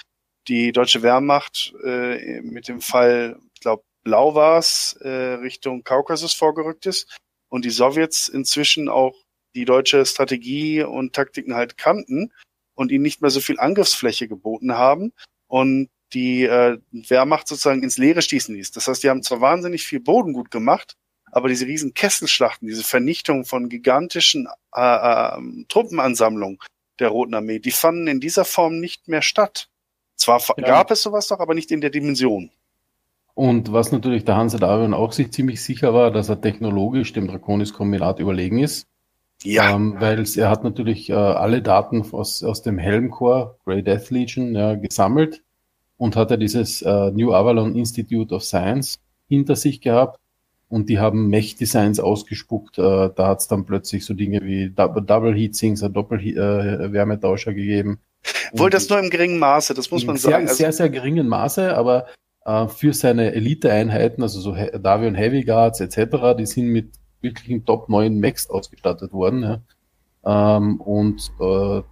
die deutsche Wehrmacht äh, mit dem Fall, ich glaube, Blau war's, äh, Richtung Kaukasus vorgerückt ist und die Sowjets inzwischen auch die deutsche Strategie und Taktiken halt kannten und ihnen nicht mehr so viel Angriffsfläche geboten haben und die äh, Wehrmacht sozusagen ins Leere stießen ließ. Das heißt, die haben zwar wahnsinnig viel Bodengut gemacht, aber diese riesen Kesselschlachten, diese Vernichtung von gigantischen äh, äh, Truppenansammlungen der Roten Armee, die fanden in dieser Form nicht mehr statt. Zwar ja. gab es sowas doch, aber nicht in der Dimension. Und was natürlich der Hansa Darion auch sich ziemlich sicher war, dass er technologisch dem Draconis-Kombinat überlegen ist. Ja. Ähm, weil er hat natürlich äh, alle Daten aus, aus dem Helmcore, Grey Death Legion, ja, gesammelt und hat er dieses äh, New Avalon Institute of Science hinter sich gehabt, und die haben Mech-Designs ausgespuckt. Äh, da hat es dann plötzlich so Dinge wie Double Heatsinks, Doppel-Wärmetauscher äh, gegeben. Wohl das nur im geringen Maße, das muss man sehr, sagen. Also sehr, sehr geringen Maße, aber äh, für seine Elite-Einheiten, also so Davion Heavy Guards etc., die sind mit wirklichen Top 9 Mechs ausgestattet worden. Ja. Ähm, und äh,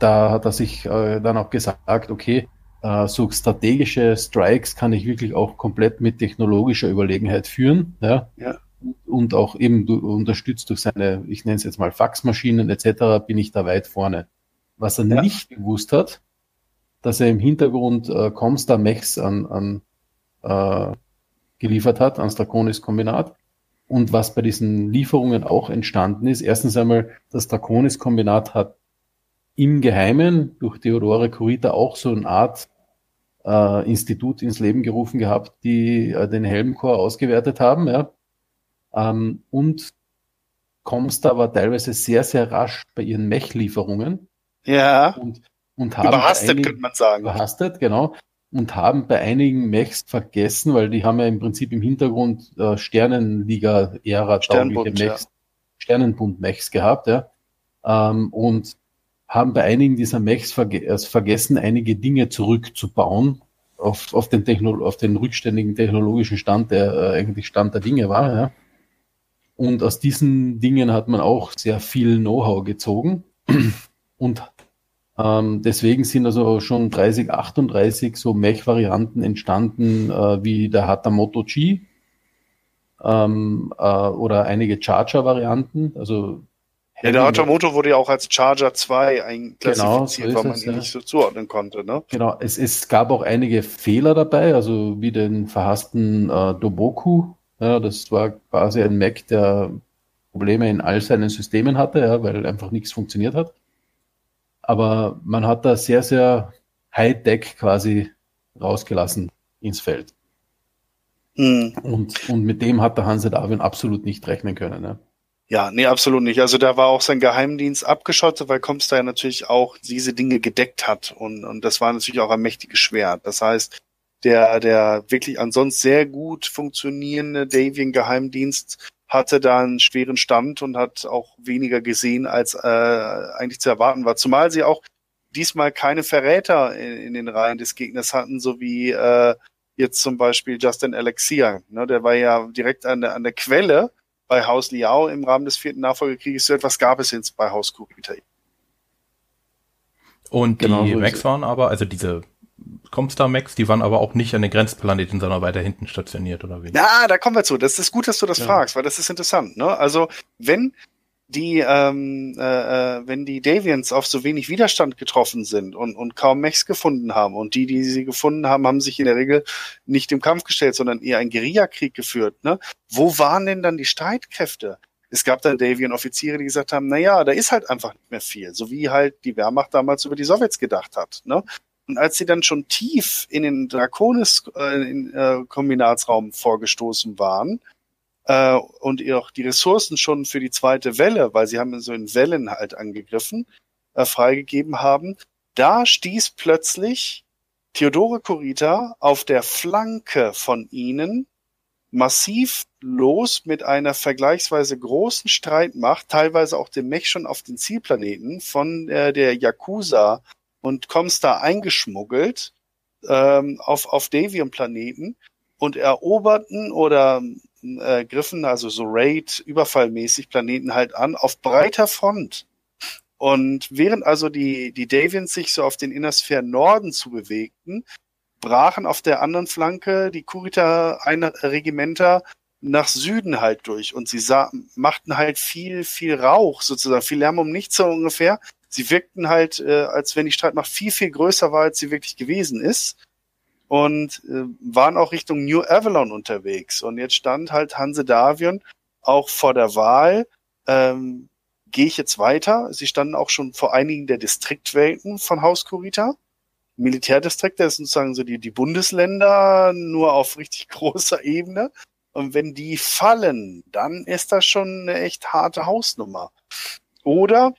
da hat er sich äh, dann auch gesagt, okay, so strategische Strikes kann ich wirklich auch komplett mit technologischer Überlegenheit führen. Ja. ja. Und auch eben du, unterstützt durch seine, ich nenne es jetzt mal Faxmaschinen etc., bin ich da weit vorne. Was er ja. nicht gewusst hat, dass er im Hintergrund äh, Comstar Mechs an, an äh, geliefert hat, ans Draconis-Kombinat. Und was bei diesen Lieferungen auch entstanden ist, erstens einmal, das Draconis-Kombinat hat im Geheimen durch Theodore Kurita auch so eine Art äh, Institut ins Leben gerufen gehabt, die äh, den Helmchor ausgewertet haben. Ja. Ähm, und Comstar war teilweise sehr, sehr rasch bei ihren Mech-Lieferungen. Ja. Und, und haben überhastet, einigen, könnte man sagen. Überhastet, genau. Und haben bei einigen Mechs vergessen, weil die haben ja im Prinzip im Hintergrund äh, Sternenliga-Ära taugliche Mechs, ja. Sternenbund-Mechs gehabt, ja. Ähm, und haben bei einigen dieser Mechs verge äh, vergessen, einige Dinge zurückzubauen auf, auf, den, Techno auf den rückständigen technologischen Stand, der äh, eigentlich Stand der Dinge war. Ja. Und aus diesen Dingen hat man auch sehr viel Know-how gezogen und Ähm, deswegen sind also schon 30, 38 so Mech-Varianten entstanden, äh, wie der Hatamoto G ähm, äh, oder einige Charger-Varianten. Also ja, der Hatamoto wurde ja auch als Charger 2 einklassifiziert, Genau, so weil man es, ihn ja. nicht so zuordnen konnte. Ne? Genau, es, es gab auch einige Fehler dabei, also wie den verhassten äh, Doboku. Ja, das war quasi ein Mac, der Probleme in all seinen Systemen hatte, ja, weil einfach nichts funktioniert hat. Aber man hat da sehr, sehr High-Tech quasi rausgelassen ins Feld. Hm. Und, und mit dem hat der Hanse Darwin absolut nicht rechnen können. Ja. Ja, nee, absolut nicht. Also da war auch sein Geheimdienst abgeschottet, weil Comstar ja natürlich auch diese Dinge gedeckt hat. Und, und das war natürlich auch ein mächtiges Schwert. Das heißt, der, der wirklich ansonsten sehr gut funktionierende Davian-Geheimdienst hatte da einen schweren Stand und hat auch weniger gesehen, als äh, eigentlich zu erwarten war. Zumal sie auch diesmal keine Verräter in, in den Reihen des Gegners hatten, so wie äh, jetzt zum Beispiel Justin Alexia. Ne, der war ja direkt an der, an der Quelle bei Haus Liao im Rahmen des vierten Nachfolgekrieges. So etwas gab es jetzt bei Haus Kurita. Und Genau die so ist Macs es. waren aber, also diese Comstar Macs, die waren aber auch nicht an den Grenzplaneten, sondern weiter hinten stationiert, oder wie? Na, da kommen wir zu. Das ist gut, dass du das Ja. fragst, weil das ist interessant. Ne? Also wenn die, ähm, äh, äh, wenn die Davians auf so wenig Widerstand getroffen sind und, und kaum Mechs gefunden haben und die, die sie gefunden haben, haben sich in der Regel nicht im Kampf gestellt, sondern eher einen Guerillakrieg geführt. Ne? Wo waren denn dann die Streitkräfte? Es gab dann Davian-Offiziere, die gesagt haben, na ja, da ist halt einfach nicht mehr viel, so wie halt die Wehrmacht damals über die Sowjets gedacht hat. Ne? Und als sie dann schon tief in den Draconis-Kombinatsraum vorgestoßen waren äh, und auch die Ressourcen schon für die zweite Welle, weil sie haben so in Wellen halt angegriffen, äh, freigegeben haben, da stieß plötzlich Theodore Kurita auf der Flanke von ihnen massiv los mit einer vergleichsweise großen Streitmacht, teilweise auch dem Mech schon auf den Zielplaneten von äh, der Yakuza und Comstar eingeschmuggelt ähm, auf, auf Davian-Planeten und eroberten oder äh, griffen also so Raid, überfallmäßig Planeten halt an, auf breiter Front. Und während also die, die Davians sich so auf den Innersphären Norden zu bewegten, brachen auf der anderen Flanke die Kurita-Regimenter nach Süden halt durch und sie sah, machten halt viel, viel Rauch sozusagen, viel Lärm um nichts so ungefähr. Sie wirkten halt, äh, als wenn die Streitmacht viel, viel größer war, als sie wirklich gewesen ist und äh, waren auch Richtung New Avalon unterwegs. Und jetzt stand halt Hanse Davion auch vor der Wahl, ähm, gehe ich jetzt weiter? Sie standen auch schon vor einigen der Distriktwelten von Haus Kurita. Militärdistrikte das sind sozusagen so die, die Bundesländer nur auf richtig *laughs* großer Ebene. Und wenn die fallen, dann ist das schon eine echt harte Hausnummer. Oder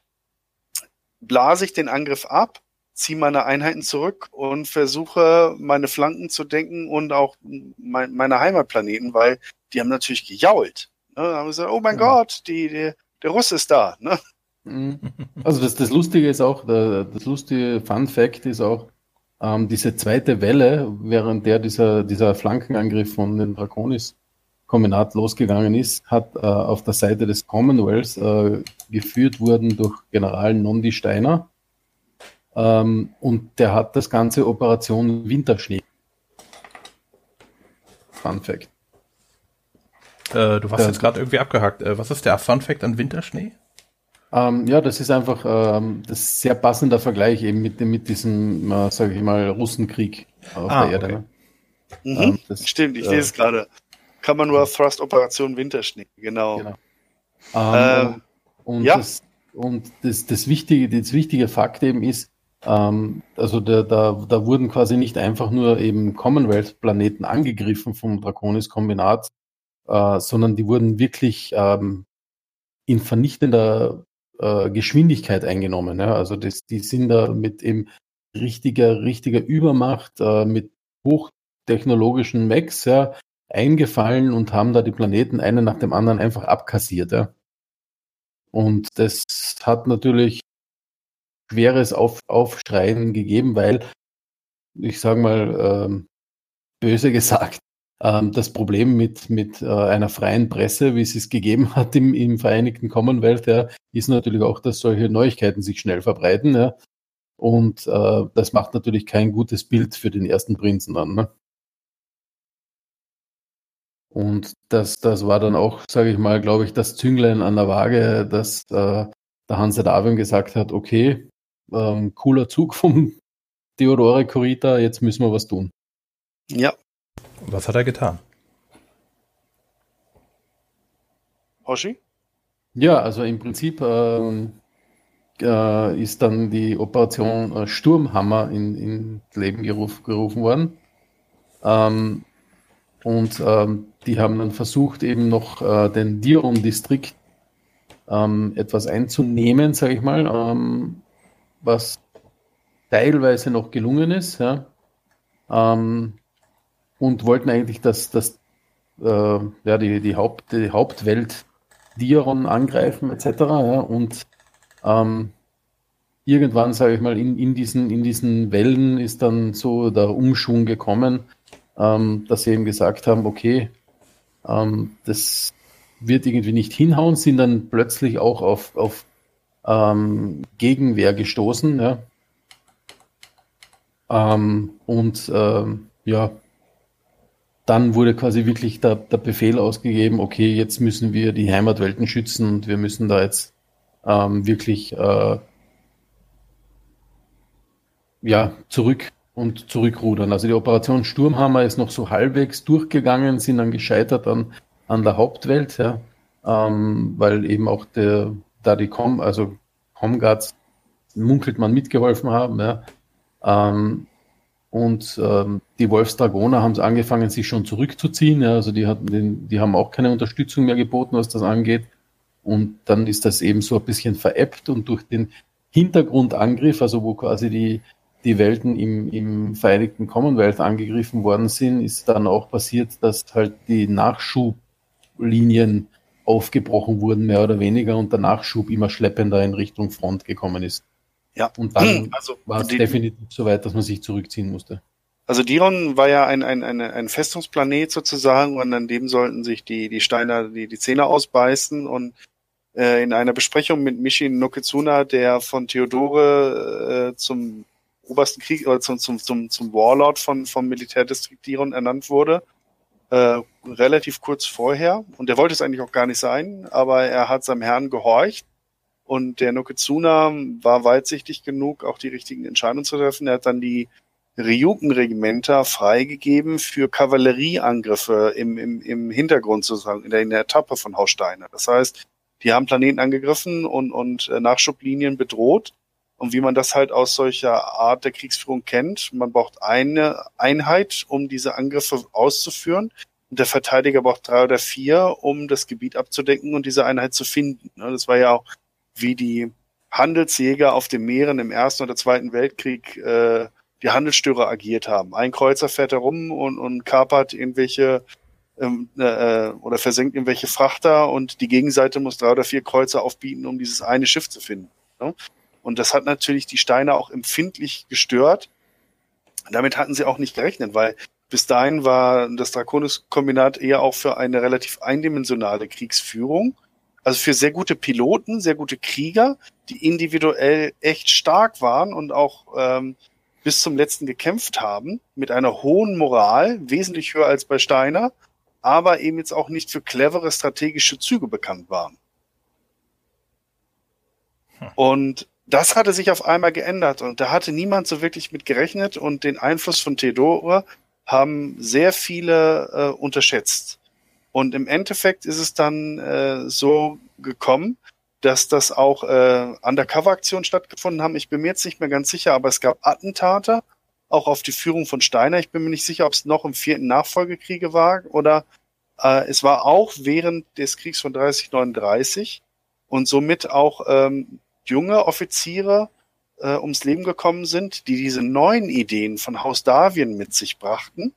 blase ich den Angriff ab, ziehe meine Einheiten zurück und versuche meine Flanken zu denken und auch mein, meine Heimatplaneten, weil die haben natürlich gejault. Ne? Da haben gesagt, oh mein Ja. Gott, die, die, der Russ ist da. Ne? Mhm. Also das, das Lustige ist auch, das lustige Fun Fact ist auch, ähm, diese zweite Welle, während der dieser, dieser Flankenangriff von den Draconis Kombinat losgegangen ist, hat äh, auf der Seite des Commonwealths äh, geführt wurden durch General Nondi Steiner. Ähm, und der hat das ganze Operation Winterschnee. Fun Fact. Äh, du warst Ja. jetzt gerade irgendwie abgehakt. Äh, was ist der Fun Fact an Winterschnee? Ähm, ja, das ist einfach ähm, das ist sehr passender Vergleich eben mit, mit diesem, äh, sage ich mal, Russenkrieg auf Ah, der Erde. okay. Ne? Mhm. Ähm, das- Stimmt, ich äh, sehe es gerade. Kann man nur Thrust Operation Winterschnee, genau. Genau. Ähm, Ähm, und ja. das, und das, das wichtige, das wichtige Fakt eben ist, ähm, also da, da, da wurden quasi nicht einfach nur eben Commonwealth-Planeten angegriffen vom Draconis-Kombinat, äh, sondern die wurden wirklich ähm, in vernichtender äh, Geschwindigkeit eingenommen. Ja? Also das, die sind da mit eben richtiger, richtiger Übermacht, äh, mit hochtechnologischen Mechs, ja, eingefallen und haben da die Planeten einen nach dem anderen einfach abkassiert. Ja. Und das hat natürlich schweres Auf Aufschreien gegeben, weil, ich sage mal, ähm, böse *laughs* gesagt, ähm, das Problem mit, mit äh, einer freien Presse, wie es es gegeben *laughs* hat im, im Vereinigten Commonwealth, ja, ist natürlich auch, dass solche Neuigkeiten sich schnell verbreiten. Ja. Und äh, das macht natürlich kein gutes Bild für den ersten Prinzen dann. Ne? Und das, das war dann auch, sage ich mal, glaube ich, das Zünglein an der Waage, dass äh, der Hansa Darwin gesagt hat, okay, ähm, cooler Zug vom Theodore Kurita, jetzt müssen wir was tun. Ja. Was hat er getan? Hoshi? Ja, also im Prinzip ähm, äh, ist dann die Operation äh, Sturmhammer in, in Leben geruf, gerufen worden. Ähm, und ähm, die haben dann versucht, eben noch äh, den Diron-Distrikt ähm, etwas einzunehmen, sage ich mal, ähm, was teilweise noch gelungen ist. Ja. Ähm, und wollten eigentlich das, das äh, ja, die, die, Haupt, die Hauptwelt Diron angreifen etc. Ja, und ähm, irgendwann, sage ich mal, in, in, diesen, in diesen Wellen ist dann so der Umschwung gekommen, ähm, dass sie eben gesagt haben, okay, ähm, das wird irgendwie nicht hinhauen, sind dann plötzlich auch auf, auf ähm, Gegenwehr gestoßen. Ja. Ähm, und ähm, ja, dann wurde quasi wirklich der, der Befehl ausgegeben, okay, jetzt müssen wir die Heimatwelten schützen und wir müssen da jetzt ähm, wirklich äh, ja, zurück und zurückrudern. Also die Operation Sturmhammer ist noch so halbwegs durchgegangen, sind dann gescheitert an, an der Hauptwelt, ja, ähm, weil eben auch der, da die Com, also Comguards munkelt man mitgeholfen haben, ja. Ähm, und ähm, die Wolfsdragoner haben angefangen, sich schon zurückzuziehen. Ja, also die, hatten den, die haben auch keine Unterstützung mehr geboten, was das angeht. Und dann ist das eben so ein bisschen veräppt und durch den Hintergrundangriff, also wo quasi die, die Welten im, im Vereinigten Commonwealth angegriffen worden sind, ist dann auch passiert, dass halt die Nachschublinien aufgebrochen wurden, mehr oder weniger, und der Nachschub immer schleppender in Richtung Front gekommen ist. Ja. Und dann *clears throat* also, war es definitiv so weit, dass man sich zurückziehen musste. Also Diron war ja ein, ein, ein, ein Festungsplanet sozusagen und an dem sollten sich die, die Steiner die, die Zähne ausbeißen und äh, in einer Besprechung mit Michi Nokitsuna, der von Theodore äh, zum obersten Krieg oder zum, zum, zum, zum Warlord von, vom Militärdistrikt Diron ernannt wurde, äh, relativ kurz vorher. Und der wollte es eigentlich auch gar nicht sein, aber er hat seinem Herrn gehorcht und der Nokitsuna war weitsichtig genug, auch die richtigen Entscheidungen zu treffen. Er hat dann die Ryuken-Regimenter freigegeben für Kavallerieangriffe im, im, im Hintergrund sozusagen, in der, in der Etappe von Haus Steiner. Das heißt, die haben Planeten angegriffen und, und äh, Nachschublinien bedroht. Und wie man das halt aus solcher Art der Kriegsführung kennt, man braucht eine Einheit, um diese Angriffe auszuführen. Und der Verteidiger braucht drei oder vier, um das Gebiet abzudecken und diese Einheit zu finden. Das war ja auch wie die Handelsjäger auf den Meeren im Ersten oder Zweiten Weltkrieg äh, die Handelsstörer agiert haben. Ein Kreuzer fährt herum und, und kapert irgendwelche ähm, äh, oder versenkt irgendwelche Frachter und die Gegenseite muss drei oder vier Kreuzer aufbieten, um dieses eine Schiff zu finden. Ne? Und das hat natürlich die Steine auch empfindlich gestört. Damit hatten sie auch nicht gerechnet, weil bis dahin war das Draconis-Kombinat eher auch für eine relativ eindimensionale Kriegsführung also für sehr gute Piloten, sehr gute Krieger, die individuell echt stark waren und auch ähm, bis zum letzten gekämpft haben, mit einer hohen Moral, wesentlich höher als bei Steiner, aber eben jetzt auch nicht für clevere strategische Züge bekannt waren. Hm. Und das hatte sich auf einmal geändert und da hatte niemand so wirklich mit gerechnet und den Einfluss von Theodore haben sehr viele äh, unterschätzt. Und im Endeffekt ist es dann äh, so gekommen, dass das auch äh, Undercover-Aktionen stattgefunden haben. Ich bin mir jetzt nicht mehr ganz sicher, aber es gab Attentate, auch auf die Führung von Steiner. Ich bin mir nicht sicher, ob es noch im vierten Nachfolgekriege war oder äh, es war auch während des Kriegs von 3039 und somit auch ähm, junge Offiziere äh, ums Leben gekommen sind, die diese neuen Ideen von Haus Darwin mit sich brachten.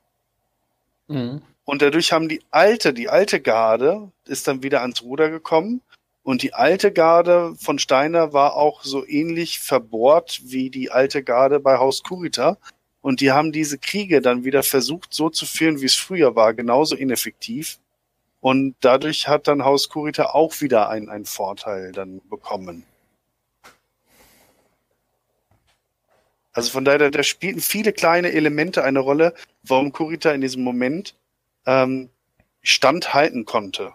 Mhm. Und dadurch haben die alte, die alte Garde ist dann wieder ans Ruder gekommen. Und die alte Garde von Steiner war auch so ähnlich verbohrt wie die alte Garde bei Haus Kurita. Und die haben diese Kriege dann wieder versucht, so zu führen, wie es früher war, genauso ineffektiv. Und dadurch hat dann Haus Kurita auch wieder einen, einen Vorteil dann bekommen. Also von daher, da spielten viele kleine Elemente eine Rolle, warum Kurita in diesem Moment ähm, standhalten konnte.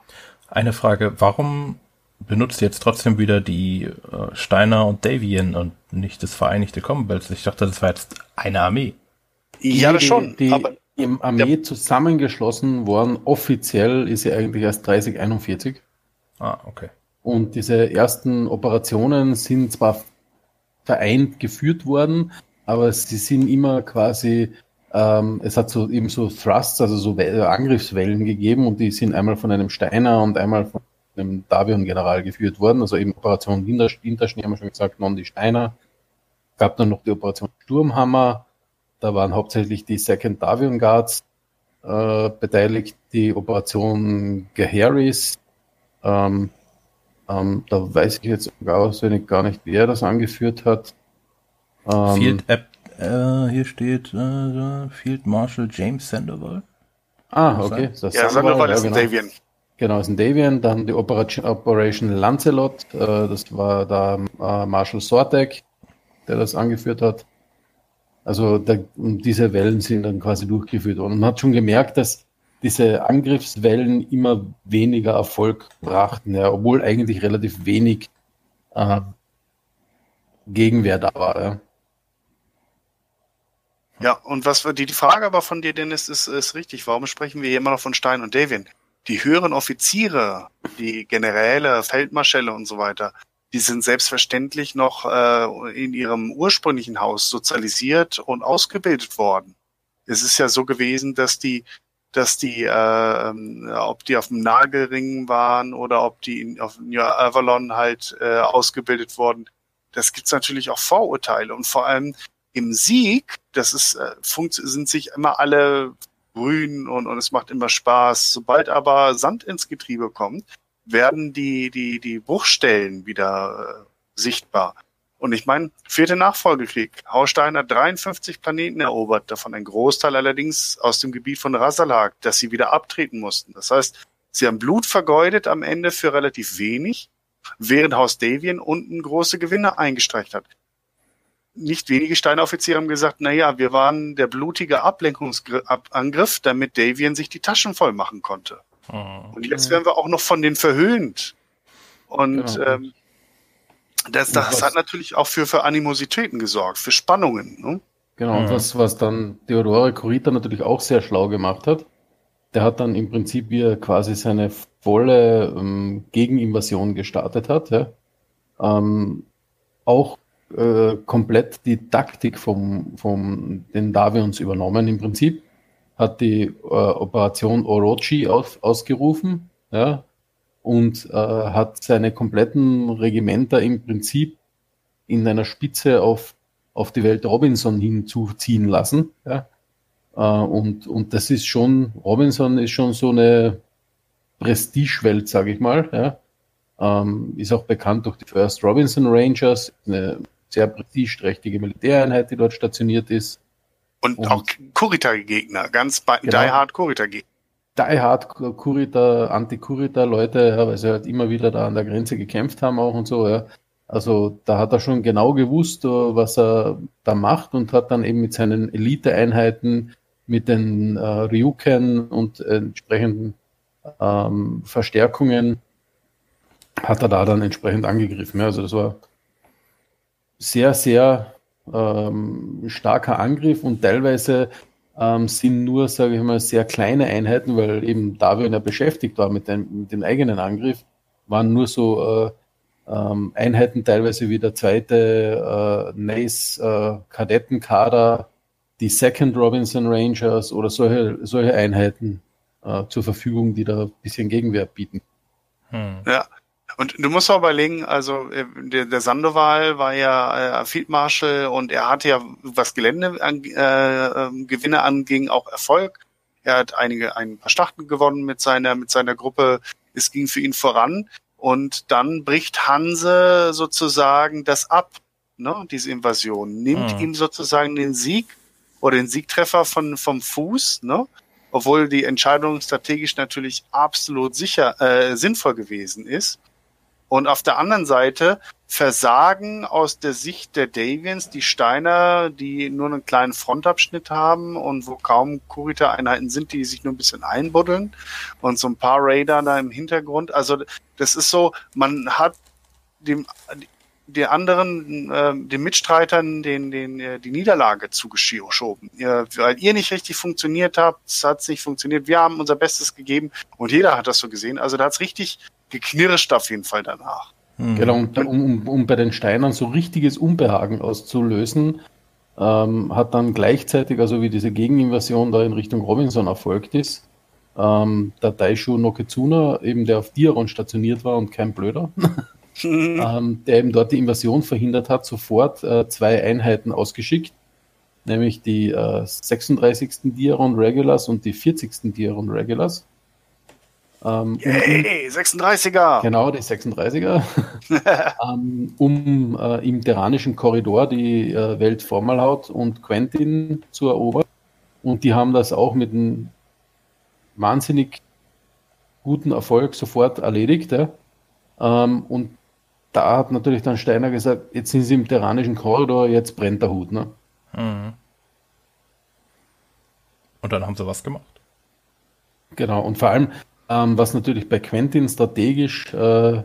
Eine Frage, warum benutzt ihr jetzt trotzdem wieder die äh, Steiner und Davian und nicht das Vereinigte Commonwealth? Ich dachte, das war jetzt eine Armee. Ja, das die, schon. Die aber im Armee zusammengeschlossen worden, offiziell ist sie eigentlich erst 3041. Ah, okay. Und diese ersten Operationen sind zwar vereint geführt worden, aber sie sind immer quasi, ähm, es hat so eben so Thrusts, also so We- Angriffswellen gegeben und die sind einmal von einem Steiner und einmal von einem Davion-General geführt worden. Also eben Operation Winter, Winterschnee haben wir schon gesagt, non die Steiner. Gab dann noch die Operation Sturmhammer. Da waren hauptsächlich die Second Davion Guards äh, beteiligt, die Operation Geharis. Ähm, ähm, da weiß ich jetzt gar, gar nicht, wer das angeführt hat. Ähm, Field App, äh, hier steht äh, Field Marshal James Sandoval. ah, okay. Das ja, Sandoval, Sandoval ja, ist ein genau. Davian. Genau, ist ein Davian. Dann die Operation, Operation Lancelot, äh, das war da äh, Marshal Sortek, der das angeführt hat. Also da, diese Wellen sind dann quasi durchgeführt worden. Und man hat schon gemerkt, dass diese Angriffswellen immer weniger Erfolg brachten, ja, obwohl eigentlich relativ wenig äh, Gegenwehr da war. Ja. Ja, und was die, die Frage aber von dir, Dennis, ist, ist richtig. Warum sprechen wir hier immer noch von Stein und Davian? Die höheren Offiziere, die Generäle, Feldmarschälle und so weiter, die sind selbstverständlich noch äh, in ihrem ursprünglichen Haus sozialisiert und ausgebildet worden. Es ist ja so gewesen, dass die, dass die, äh, ähm, ob die auf dem Nagelring waren oder ob die in, auf New Avalon halt äh, ausgebildet wurden, das gibt's natürlich auch Vorurteile und vor allem im Sieg, das ist, äh, sind sich immer alle grün und, und es macht immer Spaß. Sobald aber Sand ins Getriebe kommt, werden die, die, die Bruchstellen wieder äh, sichtbar. Und ich meine, vierte Nachfolgekrieg. Haustein hat 53 Planeten erobert, davon ein Großteil allerdings aus dem Gebiet von Rasalhag, dass sie wieder abtreten mussten. Das heißt, sie haben Blut vergeudet am Ende für relativ wenig, während Haus Davian unten große Gewinne eingestreicht hat nicht wenige Steinoffiziere haben gesagt, na ja, wir waren der blutige Ablenkungsangriff, damit Davian sich die Taschen voll machen konnte. Hm. Und jetzt werden wir auch noch von denen verhöhnt. Und Genau. ähm, das, das hat natürlich auch für, für Animositäten gesorgt, für Spannungen. Ne? Genau, und Mhm. was, was dann Theodore Kurita natürlich auch sehr schlau gemacht hat, der hat dann im Prinzip, wie er quasi seine volle ähm, Gegeninvasion gestartet hat, ja, ähm, auch äh, komplett die Taktik vom, vom den Davions übernommen im Prinzip, hat die äh, Operation Orochi aus, ausgerufen, ja, und äh, hat seine kompletten Regimenter im Prinzip in einer Spitze auf auf die Welt Robinson hinzuziehen lassen. Ja? Äh, und, und das ist schon, Robinson ist schon so eine Prestigewelt, sage ich mal. Ja? Ähm, ist auch bekannt durch die First Robinson Rangers, eine sehr prestigeträchtige Militäreinheit, die dort stationiert ist. Und, Und- auch Kurita-Gegner, ganz bei, Genau. die Hard Kurita-Gegner. Die Hard Kurita, Anti-Kurita-Leute, ja, weil sie halt immer wieder da an der Grenze gekämpft haben auch und so, ja. Also da hat er schon genau gewusst, äh, was er da macht und hat dann eben mit seinen Elite-Einheiten, mit den äh, Ryuken und entsprechenden ähm, Verstärkungen, hat er da dann entsprechend angegriffen. Ja. Also das war sehr, sehr ähm, starker Angriff und teilweise ähm, sind nur, sage ich mal, sehr kleine Einheiten, weil eben Davion ja beschäftigt war mit dem, mit dem eigenen Angriff, waren nur so äh, ähm, Einheiten teilweise wie der zweite äh, NACE äh, Kadettenkader, die Second Robinson Rangers oder solche, solche Einheiten äh, zur Verfügung, die da ein bisschen Gegenwehr bieten. Hm. Ja. Und du musst auch überlegen, also äh, der, der Sandoval war ja äh, Field Marshal und er hatte ja, was Gelände an, äh, ähm, anging, auch Erfolg. Er hat einige, ein paar Schlachten gewonnen mit seiner, mit seiner Gruppe. Es ging für ihn voran. Und dann bricht Hanse sozusagen das ab, ne, diese Invasion, nimmt Mhm. ihm sozusagen den Sieg oder den Siegtreffer von, vom Fuß, ne? Obwohl die Entscheidung strategisch natürlich absolut sicher, äh, sinnvoll gewesen ist. Und auf der anderen Seite Versagen aus der Sicht der Davians, die Steiner, die nur einen kleinen Frontabschnitt haben und wo kaum Kurita-Einheiten sind, die sich nur ein bisschen einbuddeln und so ein paar Raider da im Hintergrund. Also das ist so, man hat dem, den anderen, äh, den Mitstreitern den, den, äh, die Niederlage zugeschoben. Ihr, weil ihr nicht richtig funktioniert habt, es hat nicht funktioniert, wir haben unser Bestes gegeben und jeder hat das so gesehen. Also da hat's richtig geknirscht auf jeden Fall danach. Mhm. Genau, und um, um, um bei den Steinern so richtiges Unbehagen auszulösen, ähm, hat dann gleichzeitig, also wie diese Gegeninvasion da in Richtung Robinson erfolgt ist, ähm, der Daishu Noketsuna, eben der auf Diaron stationiert war und kein Blöder, *laughs* ähm, der eben dort die Invasion verhindert hat, sofort äh, zwei Einheiten ausgeschickt, nämlich die äh, 36. Diaron Regulars und die 40. Diaron Regulars. Ähm, Yay, 36er! Genau, die 36er. *laughs* ähm, um äh, im terranischen Korridor die äh, Welt Formalhaut und Quentin zu erobern. Und die haben das auch mit einem wahnsinnig guten Erfolg sofort erledigt. Ja. Ähm, und da hat natürlich dann Steiner gesagt, jetzt sind sie im terranischen Korridor, jetzt brennt der Hut. Ne? Mhm. Und dann haben sie was gemacht. Genau, und vor allem, ähm, was natürlich bei Quentin strategisch äh,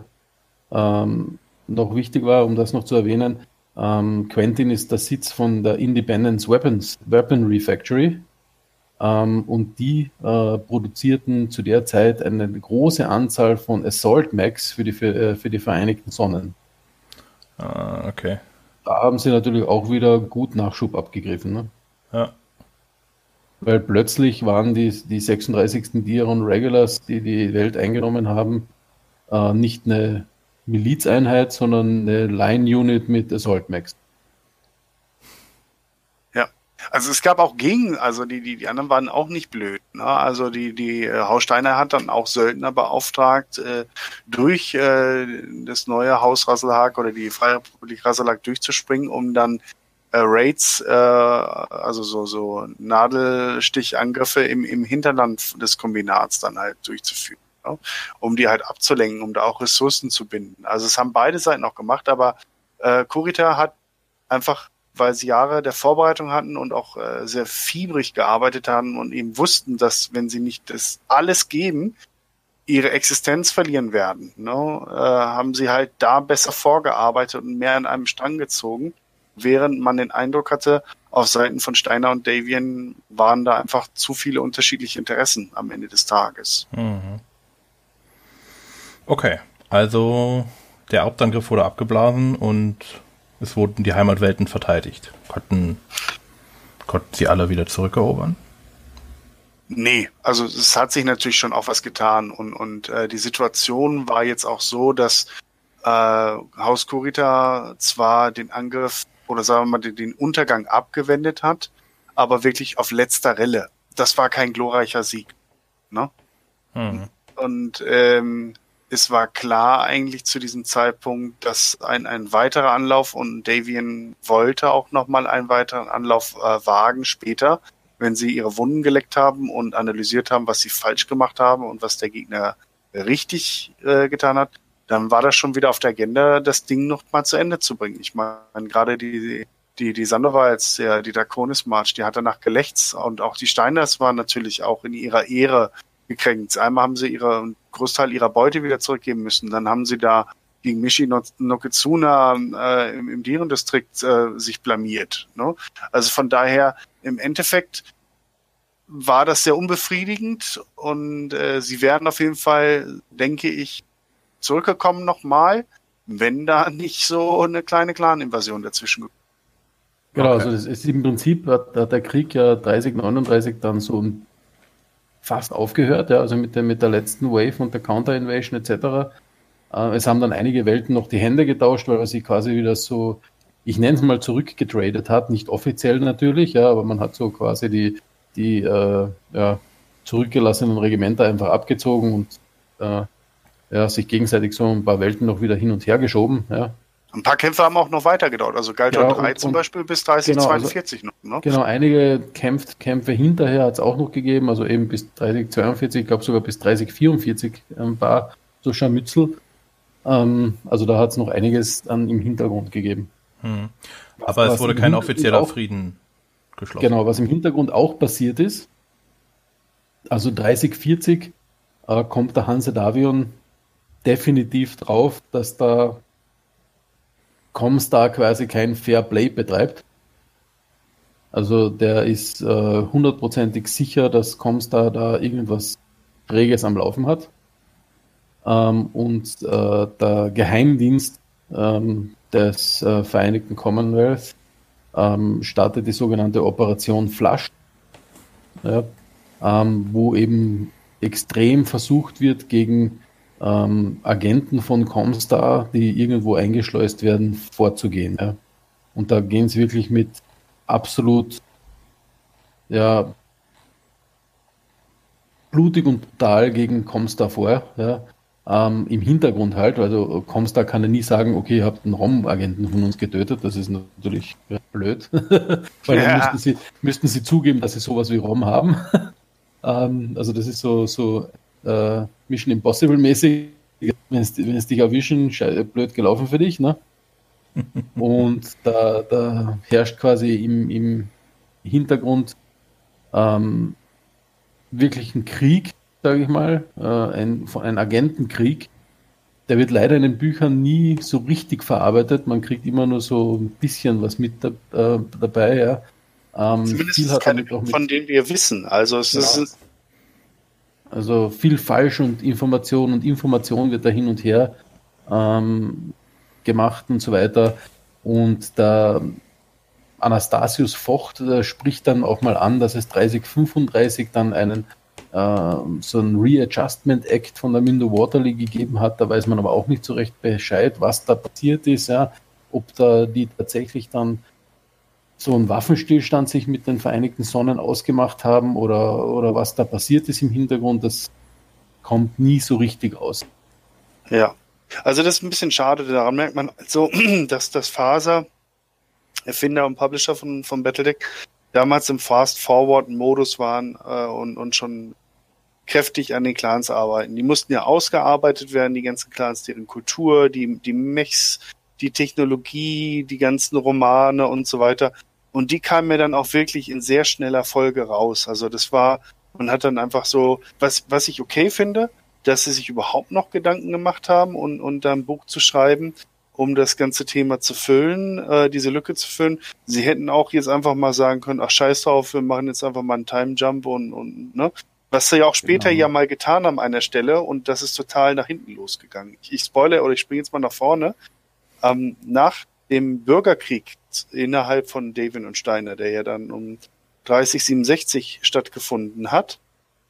ähm, noch wichtig war, um das noch zu erwähnen, ähm, Quentin ist der Sitz von der Independence Weapons, Weaponry Factory ähm, und die äh, produzierten zu der Zeit eine große Anzahl von Assault Max für die, für, äh, für die Vereinigten Sonnen. Ah, okay. Da haben sie natürlich auch wieder gut Nachschub abgegriffen. Ne? Ja. Weil plötzlich waren die, die 36. Diaron Regulars, die die Welt eingenommen haben, äh, nicht eine Milizeinheit, sondern eine Line-Unit mit Assault Max. Ja, also es gab auch gegen, also die, die, die anderen waren auch nicht blöd. Ne? Also die, die äh, Haussteiner hat dann auch Söldner beauftragt, äh, durch äh, das neue Haus Rasselhag oder die Freie Republik Rasselhag durchzuspringen, um dann äh, Raids, äh, also so, so Nadelstichangriffe im, im Hinterland des Kombinats dann halt durchzuführen. Ja, um die halt abzulenken, um da auch Ressourcen zu binden. Also es haben beide Seiten auch gemacht, aber äh, Kurita hat einfach, weil sie Jahre der Vorbereitung hatten und auch äh, sehr fiebrig gearbeitet haben und eben wussten, dass wenn sie nicht das alles geben, ihre Existenz verlieren werden, ne, äh, haben sie halt da besser vorgearbeitet und mehr an einem Strang gezogen während man den Eindruck hatte, auf Seiten von Steiner und Davian waren da einfach zu viele unterschiedliche Interessen am Ende des Tages. Mhm. Okay, also der Hauptangriff wurde abgeblasen und es wurden die Heimatwelten verteidigt. Konnten, konnten sie alle wieder zurückerobern? Nee, also es hat sich natürlich schon auch was getan und, und äh, die Situation war jetzt auch so, dass äh, Haus Kurita zwar den Angriff oder sagen wir mal den Untergang abgewendet hat, aber wirklich auf letzter Rille. Das war kein glorreicher Sieg. Ne? Mhm. Und ähm, es war klar eigentlich zu diesem Zeitpunkt, dass ein, ein weiterer Anlauf und Davian wollte auch nochmal einen weiteren Anlauf äh, wagen später, wenn sie ihre Wunden geleckt haben und analysiert haben, was sie falsch gemacht haben und was der Gegner richtig äh, getan hat dann war das schon wieder auf der Agenda, das Ding noch mal zu Ende zu bringen. Ich meine, gerade die, die, die Sandovalds, der, die Draconis March, die hat danach gelächzt und auch die Steiners waren natürlich auch in ihrer Ehre gekränkt. Einmal haben sie ihre, Großteil ihrer Beute wieder zurückgeben müssen. Dann haben sie da gegen Mishi Nokitsuna äh, im, im Diren-Distrikt äh, sich blamiert. Ne? Also von daher, im Endeffekt war das sehr unbefriedigend und äh, sie werden auf jeden Fall, denke ich, zurückgekommen nochmal, wenn da nicht so eine kleine Clan-Invasion dazwischen Genau, okay. also das ist im Prinzip hat, hat, der Krieg ja 30, 39 dann so fast aufgehört, ja, also mit der, mit der letzten Wave und der Counter-Invasion etc. Äh, es haben dann einige Welten noch die Hände getauscht, weil er sie quasi wieder so, ich nenne es mal zurückgetradet hat, nicht offiziell natürlich, ja, aber man hat so quasi die, die äh, ja, zurückgelassenen Regimenter einfach abgezogen und äh, ja, sich gegenseitig so ein paar Welten noch wieder hin und her geschoben. Ja. Ein paar Kämpfe haben auch noch weiter gedauert. Also Galton ja, 3 und, zum Beispiel bis 3042 genau, also, noch. Ne? Genau, einige Kämpf, Kämpfe hinterher hat es auch noch gegeben, also eben bis 3042, ich glaube sogar bis 3044 ein paar so Scharmützel. Ähm, also da hat es noch einiges dann im Hintergrund gegeben. Hm. Aber was, es wurde kein offizieller auch, Frieden geschlossen. Genau, was im Hintergrund auch passiert ist, also 30, 40 äh, kommt der Hanse Davion definitiv drauf, dass da Comstar quasi kein Fair Play betreibt. Also der ist äh, hundertprozentig sicher, dass Comstar da irgendwas Reges am Laufen hat. Ähm, und äh, der Geheimdienst ähm, des äh, Vereinigten Commonwealth ähm, startet die sogenannte Operation Flush, ja, ähm, wo eben extrem versucht wird, gegen ähm, Agenten von Comstar, die irgendwo eingeschleust werden, vorzugehen. Ja. Und da gehen sie wirklich mit absolut ja, blutig und brutal gegen Comstar vor. Ja. Ähm, Im Hintergrund halt, also Comstar kann ja nie sagen, okay, ihr habt einen ROM-Agenten von uns getötet, das ist natürlich blöd, *laughs* weil dann müssten sie, müssten sie zugeben, dass sie sowas wie ROM haben. *laughs* ähm, also das ist so, so äh, Mission Impossible mäßig, wenn es, dich erwischen, blöd gelaufen für dich, ne? *laughs* Und da, da herrscht quasi im, im Hintergrund ähm, wirklich ein Krieg, sage ich mal, äh, ein, ein Agentenkrieg. Der wird leider in den Büchern nie so richtig verarbeitet. Man kriegt immer nur so ein bisschen was mit da, äh, dabei. Ja. Ähm, Zumindest viel keine, von denen wir wissen. Also es genau. ist also viel falsch und Information und Information wird da hin und her ähm, gemacht und so weiter. Und der Anastasius Vocht der spricht dann auch mal an, dass es 3035 dann einen äh, so ein Readjustment Act von der Mindo Waterley gegeben hat. Da weiß man aber auch nicht so recht Bescheid, was da passiert ist, ja, ob da die tatsächlich dann so einen Waffenstillstand sich mit den Vereinigten Sonnen ausgemacht haben oder, oder was da passiert ist im Hintergrund, das kommt nie so richtig aus. Ja, also das ist ein bisschen schade. Daran merkt man so, *clears throat* dass das Faser, Erfinder und Publisher von, von Battledeck, damals im Fast-Forward-Modus waren äh, und, und schon kräftig an den Clans arbeiten. Die mussten ja ausgearbeitet werden, die ganzen Clans, deren Kultur, die, die Mechs, die Technologie, die ganzen Romane und so weiter. Und die kam mir dann auch wirklich in sehr schneller Folge raus. Also das war, man hat dann einfach so, was, was ich okay finde, dass sie sich überhaupt noch Gedanken gemacht haben und, und da ein Buch zu schreiben, um das ganze Thema zu füllen, äh, diese Lücke zu füllen. Sie hätten auch jetzt einfach mal sagen können, ach scheiß drauf, wir machen jetzt einfach mal einen Time Jump und, und ne? Was sie ja auch später genau. ja mal getan haben an der Stelle und das ist total nach hinten losgegangen. Ich, ich spoilere oder ich springe jetzt mal nach vorne. Ähm, nach dem Bürgerkrieg innerhalb von David und Steiner, der ja dann um 3067 stattgefunden hat,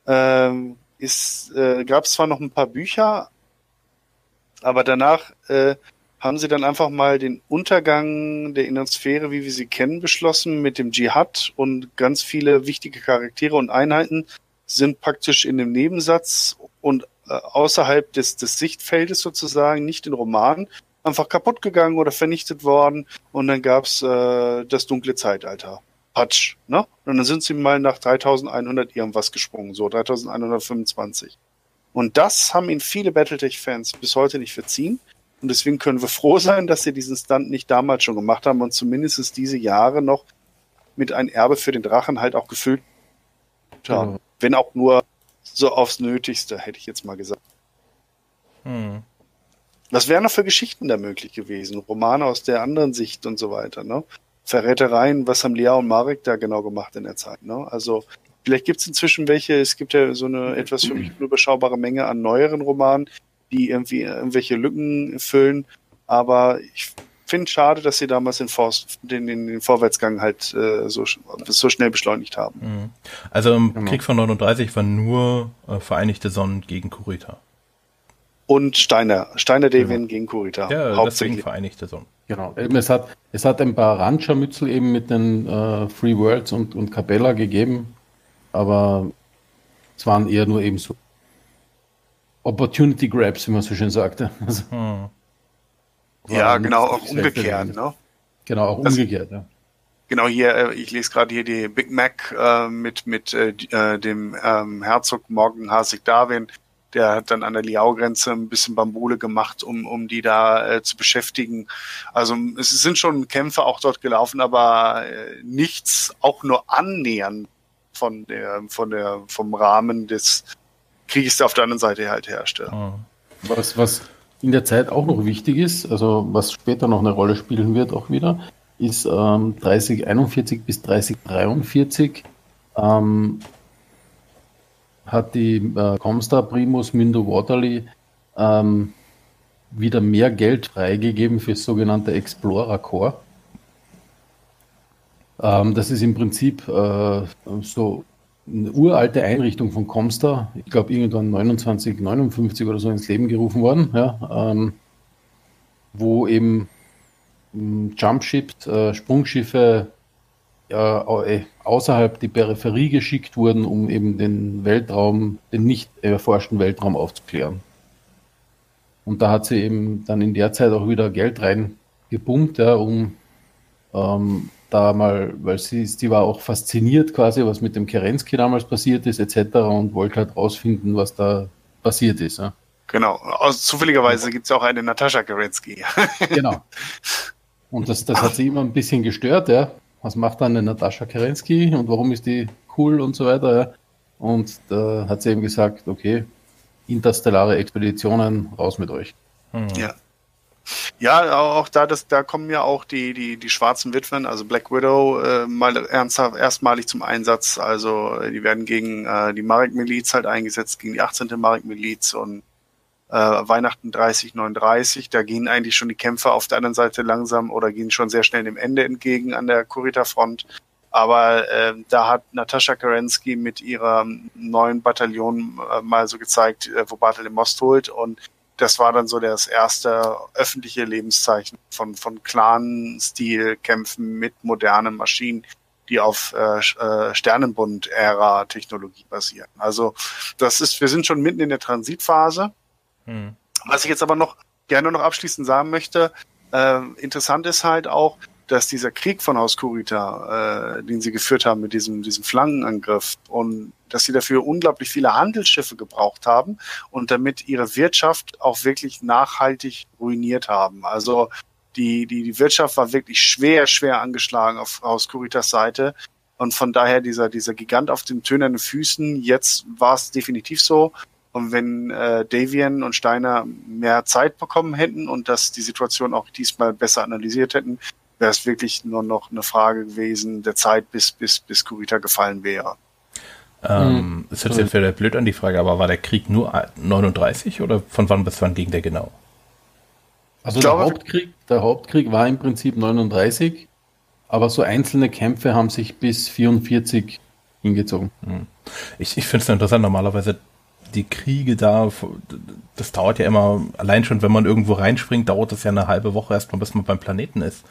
ähm, äh, gab es zwar noch ein paar Bücher, aber danach äh, haben sie dann einfach mal den Untergang der Innensphäre, wie wir sie kennen, beschlossen mit dem Dschihad und ganz viele wichtige Charaktere und Einheiten sind praktisch in dem Nebensatz und äh, außerhalb des, des Sichtfeldes sozusagen, nicht in Romanen, einfach kaputt gegangen oder vernichtet worden und dann gab's äh, das dunkle Zeitalter. Patsch, ne? Und dann sind sie mal nach 3100 irgendwas gesprungen, so 3125. Und das haben ihnen viele Battletech-Fans bis heute nicht verziehen. Und deswegen können wir froh sein, dass sie diesen Stunt nicht damals schon gemacht haben und zumindest diese Jahre noch mit einem Erbe für den Drachen halt auch gefüllt haben. Genau. Wenn auch nur so aufs Nötigste, hätte ich jetzt mal gesagt. Hm. Was wären noch für Geschichten da möglich gewesen? Romane aus der anderen Sicht und so weiter, ne? Verrätereien, was haben Lea und Marek da genau gemacht in der Zeit, ne? Also, vielleicht gibt es inzwischen welche, es gibt ja so eine etwas für mich unüberschaubare Menge an neueren Romanen, die irgendwie irgendwelche Lücken füllen, aber ich finde schade, dass sie damals den, Vor den, den, den Vorwärtsgang halt äh, so, so schnell beschleunigt haben. Mhm. Also im genau. Krieg von 39 war nur äh, Vereinigte Sonnen gegen Kurita und Steiner. Steiner Devin genau. gegen Kurita. Ja, hauptsächlich Vereinigte Sonnen. Genau. Es hat, es hat ein paar Ranchermützel eben mit den äh, Free Worlds und, und Capella gegeben, aber es waren eher nur eben so Opportunity Grabs, wie man so schön sagte. *laughs* Also, hm. Ja, genau, auch umgekehrt. Ne? Genau, auch das, umgekehrt, ja. Genau hier, äh, ich lese gerade hier die Big Mac äh, mit, mit äh, äh dem ähm, Herzog Morgan Hasig Darwin Der hat dann an der Liao-Grenze ein bisschen Bambule gemacht, um, um die da äh, zu beschäftigen. Also es sind schon Kämpfe auch dort gelaufen, aber äh, nichts auch nur annähernd von der, von der, vom Rahmen des Krieges, der auf der anderen Seite halt herrschte. Mhm. Was, was in der Zeit auch noch wichtig ist, also was später noch eine Rolle spielen wird auch wieder, ist ähm, 3041 bis 3043 ähm, hat die äh, Comstar Primus Mindo Waterly ähm, wieder mehr Geld freigegeben für das sogenannte Explorer Core. Ähm, das ist im Prinzip äh, so eine uralte Einrichtung von Comstar, ich glaube irgendwann 29, 59 oder so ins Leben gerufen worden, ja, ähm, wo eben hm, Jumpships, äh, Sprungschiffe äh, außerhalb die Peripherie geschickt wurden, um eben den Weltraum, den nicht erforschten Weltraum aufzuklären. Und da hat sie eben dann in der Zeit auch wieder Geld reingepumpt, ja, um ähm, da mal, weil sie, sie war auch fasziniert quasi, was mit dem Kerensky damals passiert ist, etc. und wollte halt rausfinden, was da passiert ist. Ja. Genau. Also, zufälligerweise gibt es auch eine Natascha Kerensky. genau. Und das, das hat sie immer ein bisschen gestört, ja. Was macht dann eine Natascha Kerensky und warum ist die cool und so weiter, ja. Und da hat sie eben gesagt, okay, interstellare Expeditionen, raus mit euch. Hm. Ja. Ja, auch da, das, da kommen ja auch die, die, die schwarzen Witwen, also Black Widow, äh, mal ernsthaft erstmalig zum Einsatz. Also die werden gegen äh, die Marek-Miliz halt eingesetzt, gegen die 18. Marek-Miliz und äh, Weihnachten 3039. Da gehen eigentlich schon die Kämpfer auf der anderen Seite langsam oder gehen schon sehr schnell dem Ende entgegen an der Kurita-Front. Aber äh, da hat Natascha Kerensky mit ihrer neuen Bataillon äh, mal so gezeigt, äh, wo Bartel im Most holt und das war dann so das erste öffentliche Lebenszeichen von, von Clan-Stil-Kämpfen mit modernen Maschinen, die auf äh, äh, Sternenbund-Ära-Technologie basieren. Also das ist, wir sind schon mitten in der Transitphase. Hm. Was ich jetzt aber noch gerne noch abschließend sagen möchte, äh, interessant ist halt auch, dass dieser Krieg von Haus Kurita, äh, den sie geführt haben mit diesem, diesem Flankenangriff und dass sie dafür unglaublich viele Handelsschiffe gebraucht haben und damit ihre Wirtschaft auch wirklich nachhaltig ruiniert haben. Also die, die, die Wirtschaft war wirklich schwer, schwer angeschlagen auf Haus Kuritas Seite. Und von daher dieser, dieser Gigant auf den tönernen Füßen, jetzt war es definitiv so. Und wenn äh, Davian und Steiner mehr Zeit bekommen hätten und dass die Situation auch diesmal besser analysiert hätten, wäre es wirklich nur noch eine Frage gewesen der Zeit, bis, bis, bis Kurita gefallen wäre. Ähm, mhm. Es hört sich jetzt wieder blöd an die Frage, aber war der Krieg nur 39 oder von wann bis wann ging der genau? Also der, Hauptkrieg, der Hauptkrieg war im Prinzip 39, aber so einzelne Kämpfe haben sich bis 44 hingezogen. Hm. Ich, ich finde es interessant, normalerweise die Kriege da, das dauert ja immer, allein schon, wenn man irgendwo reinspringt, dauert das ja eine halbe Woche erstmal, bis man beim Planeten ist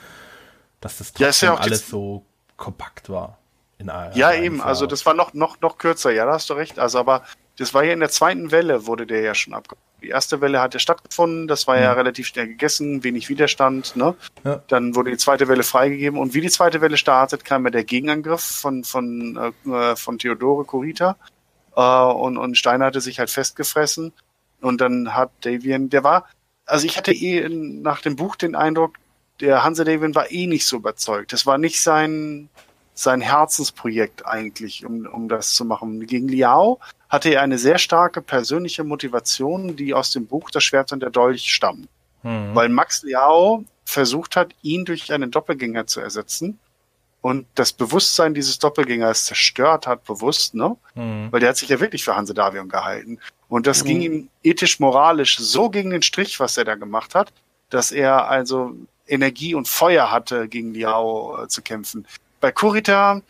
dass das trotzdem ja, ja alles so kompakt war. In ja, eben, Jahr. also das war noch, noch, noch kürzer, ja, da hast du recht. Also, aber das war ja in der zweiten Welle, wurde der ja schon abgebaut. Die erste Welle hat ja stattgefunden, das war ja, ja mhm. relativ schnell gegessen, wenig Widerstand, ne? Ja. Dann wurde die zweite Welle freigegeben und wie die zweite Welle startet, kam ja der Gegenangriff von, von, äh, von Theodore Kurita. Äh, und, und Steiner hatte sich halt festgefressen. Und dann hat Davian, der war, also ich hatte eh nach dem Buch den Eindruck, der Hanse David war eh nicht so überzeugt. Das war nicht sein, sein Herzensprojekt eigentlich, um, um das zu machen. Gegen Liao hatte er eine sehr starke persönliche Motivation, die aus dem Buch Das Schwert und der Dolch stammt. Mhm. Weil Max Liao versucht hat, ihn durch einen Doppelgänger zu ersetzen und das Bewusstsein dieses Doppelgängers zerstört hat, bewusst, ne? Mhm. Weil der hat sich ja wirklich für Hanse Davion gehalten. Und das mhm. ging ihm ethisch-moralisch so gegen den Strich, was er da gemacht hat, dass er also Energie und Feuer hatte, gegen Liao äh, zu kämpfen. Bei Kurita,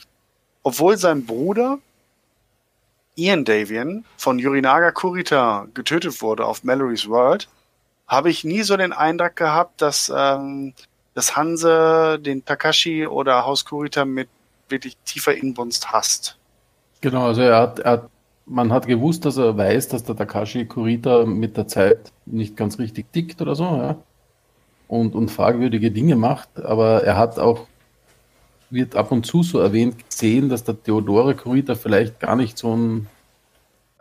obwohl sein Bruder Ian Davian von Yurinaga Kurita getötet wurde auf Mallory's World, habe ich nie so den Eindruck gehabt, dass, ähm, dass Hanse den Takashi oder Haus Kurita mit wirklich tiefer Inbrunst hasst. Genau, also er hat, er hat, man hat gewusst, dass er weiß, dass der Takashi Kurita mit der Zeit nicht ganz richtig tickt oder so, ja und, und fragwürdige Dinge macht, aber er hat auch, wird ab und zu so erwähnt, gesehen, dass der Theodore Kurita vielleicht gar nicht so ein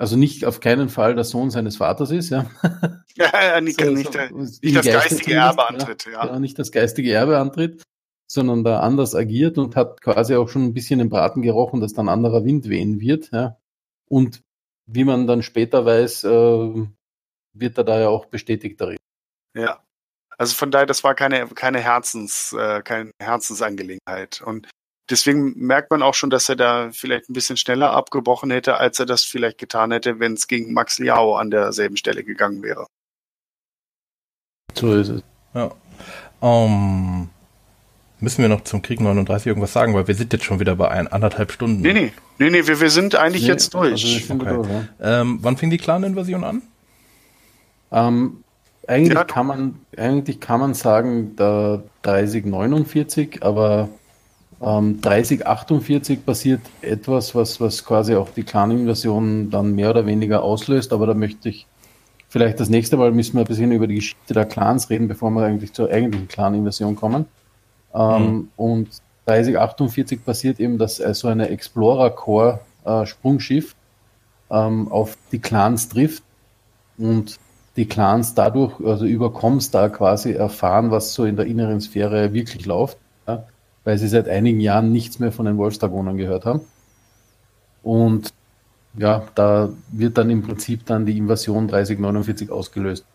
Also nicht auf keinen Fall der Sohn seines Vaters ist, ja. ja nicht, so, nicht, der, nicht das geistige Erbe antritt, ja. ja. Nicht das geistige Erbe antritt, sondern da anders agiert und hat quasi auch schon ein bisschen im Braten gerochen, dass dann anderer Wind wehen wird, ja. Und wie man dann später weiß, äh, wird er da ja auch bestätigt darin. Ja. Also von daher, das war keine, keine Herzens, äh, keine Herzensangelegenheit. Und deswegen merkt man auch schon, dass er da vielleicht ein bisschen schneller abgebrochen hätte, als er das vielleicht getan hätte, wenn es gegen Max Liao an derselben Stelle gegangen wäre. So ist es. Ja. Um, ähm, müssen wir noch zum Krieg 39 irgendwas sagen, weil wir sind jetzt schon wieder bei ein, anderthalb Stunden. Nee, nee, nee, nee wir, wir sind eigentlich nee, jetzt durch. Also okay. durch ja. ähm, wann fing die Clan-Invasion an? Ähm, eigentlich, ja. kann man, eigentlich kann man sagen, da 3049, aber ähm, 3048 passiert etwas, was, was quasi auch die Clan-Invasion dann mehr oder weniger auslöst, aber da möchte ich vielleicht das nächste Mal müssen wir ein bisschen über die Geschichte der Clans reden, bevor wir eigentlich zur eigentlichen Clan-Invasion kommen. Ähm, mhm. Und 3048 passiert eben, dass äh, so eine Explorer Core äh, Sprungschiff ähm, auf die Clans trifft und die Clans dadurch, also über Comstar quasi erfahren, was so in der inneren Sphäre wirklich läuft weil sie seit einigen Jahren nichts mehr von den Wolfsdragonern gehört haben. Und ja, da wird dann im Prinzip dann die Invasion 3049 ausgelöst.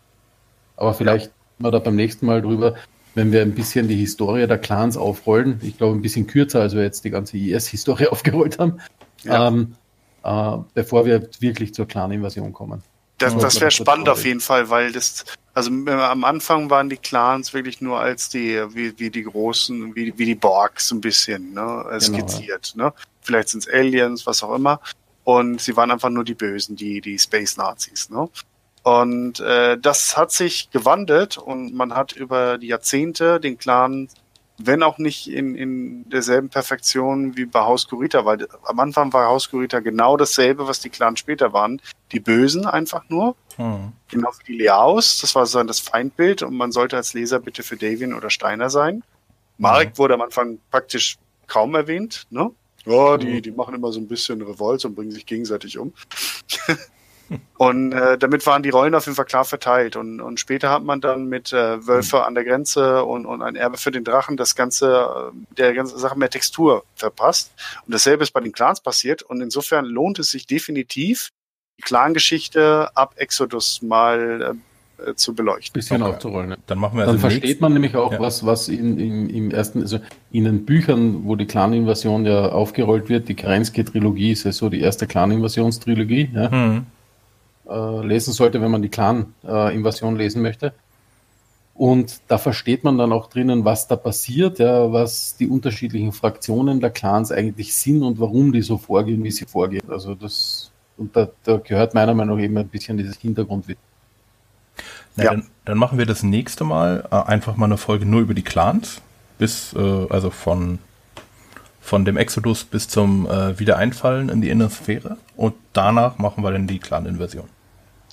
Aber vielleicht mal da beim nächsten Mal drüber, wenn wir ein bisschen die Historie der Clans aufrollen. Ich glaube, ein bisschen kürzer, als wir jetzt die ganze IS-Historie *laughs* aufgerollt haben. Ja. Ähm, äh, bevor wir wirklich zur Clan-Invasion kommen. Das, das wäre spannend auf jeden Fall, weil das, also am Anfang waren die Clans wirklich nur als die, wie, wie die großen, wie, wie die Borgs ein bisschen, ne, skizziert, genau, ja. ne. Vielleicht sind es Aliens, was auch immer. Und sie waren einfach nur die Bösen, die, die Space Nazis, ne. Und äh, das hat sich gewandelt und man hat über die Jahrzehnte den Clan wenn auch nicht in, in derselben Perfektion wie bei Haus Kurita, weil am Anfang war Haus Kurita genau dasselbe, was die Clans später waren. Die Bösen einfach nur. Hm. Genau wie die Leaus, das war so das Feindbild und man sollte als Leser bitte für Davian oder Steiner sein. Marek hm. wurde am Anfang praktisch kaum erwähnt, ne? Ja, die, hm. die machen immer so ein bisschen Revolt und bringen sich gegenseitig um. *laughs* Und äh, damit waren die Rollen auf jeden Fall klar verteilt. Und, und später hat man dann mit äh, Wölfe an der Grenze und, und ein Erbe für den Drachen das ganze, äh, der ganze Sache mehr Textur verpasst. Und dasselbe ist bei den Clans passiert. Und insofern lohnt es sich definitiv, die Clan-Geschichte ab Exodus mal äh, zu beleuchten. Bisschen okay. aufzurollen. Ne? Dann machen wir also Dann versteht nächsten. man nämlich auch, ja. was, was in, in, im ersten, also in den Büchern, wo die Clan-Invasion ja aufgerollt wird, die Kreinske-Trilogie ist ja so die erste Clan-Invasionstrilogie, ja. Mhm äh, lesen sollte, wenn man die Clan-Invasion lesen möchte. Und da versteht man dann auch drinnen, was da passiert, ja, was die unterschiedlichen Fraktionen der Clans eigentlich sind und warum die so vorgehen, wie sie vorgehen. Also das, und da, da gehört meiner Meinung nach eben ein bisschen dieses Hintergrundwissen. Ja, ja. Dann, dann, machen wir das nächste Mal äh, einfach mal eine Folge nur über die Clans, bis, äh, also von, von dem Exodus bis zum äh, Wiedereinfallen in die innere Sphäre. Und danach machen wir dann die Clan-Inversion.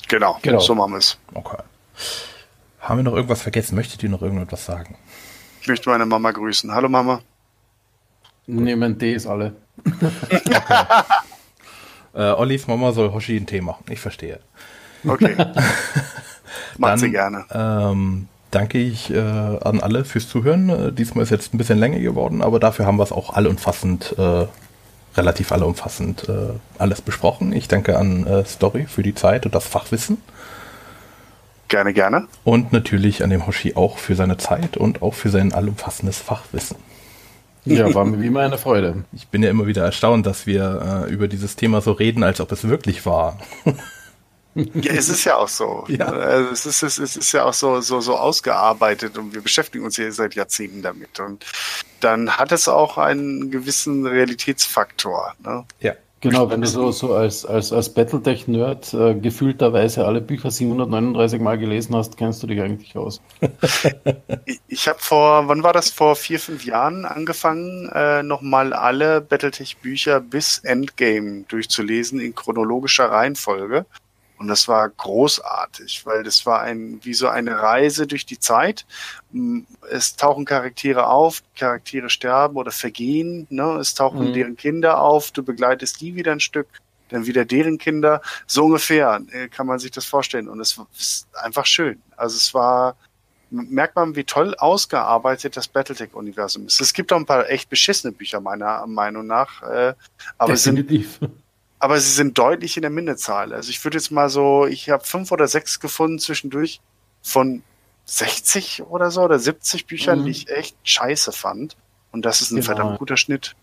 Genau, genau. so machen wir es. Okay. Haben wir noch irgendwas vergessen? Möchtet ihr noch irgendetwas sagen? Ich möchte meine Mama grüßen. Hallo Mama. Nee, mein Tee ist alle. okay. *laughs* äh, Ollis Mama soll Hoshi einen Tee machen. Ich verstehe. Okay. *laughs* Macht sie gerne. Ähm, danke ich äh, an alle fürs Zuhören. Äh, diesmal ist jetzt ein bisschen länger geworden, aber dafür haben wir es auch allumfassend äh, relativ allumfassend äh, alles besprochen. Ich danke an äh, Story für die Zeit und das Fachwissen. Gerne, gerne. Und natürlich an dem Hoshi auch für seine Zeit und auch für sein allumfassendes Fachwissen. Ja, *laughs* war mir wie immer eine Freude. Ich bin ja immer wieder erstaunt, dass wir äh, über dieses Thema so reden, als ob es wirklich war. Ja, es ist ja auch so. *laughs* Ja. Also es, ist, es, ist, ja auch so, so, so ausgearbeitet und wir beschäftigen uns ja seit Jahrzehnten damit. Und dann hat es auch einen gewissen Realitätsfaktor. Ne? Ja. Genau, wenn du so, so als, als, als Battletech-Nerd äh, gefühlterweise alle Bücher 739 Mal gelesen hast, kennst du dich eigentlich aus. *laughs* ich ich habe vor, wann war das, vor vier, fünf Jahren angefangen, äh, nochmal alle Battletech-Bücher bis Endgame durchzulesen in chronologischer Reihenfolge. Und das war großartig, weil das war ein, wie so eine Reise durch die Zeit. Es tauchen Charaktere auf, Charaktere sterben oder vergehen, ne? Es tauchen mhm. deren Kinder auf, du begleitest die wieder ein Stück. dann wieder deren Kinder. So ungefähr äh, kann man sich das vorstellen. Und es ist einfach schön. Also es war, merkt man, wie toll ausgearbeitet das Battletech-Universum ist. Es gibt auch ein paar echt beschissene Bücher, meiner Meinung nach. Äh, aber *laughs* Definitiv. Sind, aber sie sind deutlich in der Minderzahl. Also ich würde jetzt mal so, ich habe fünf oder sechs gefunden zwischendurch von 60 oder so oder 70 Büchern, mhm. die ich echt scheiße fand. Und das ist ein genau. verdammt guter Schnitt.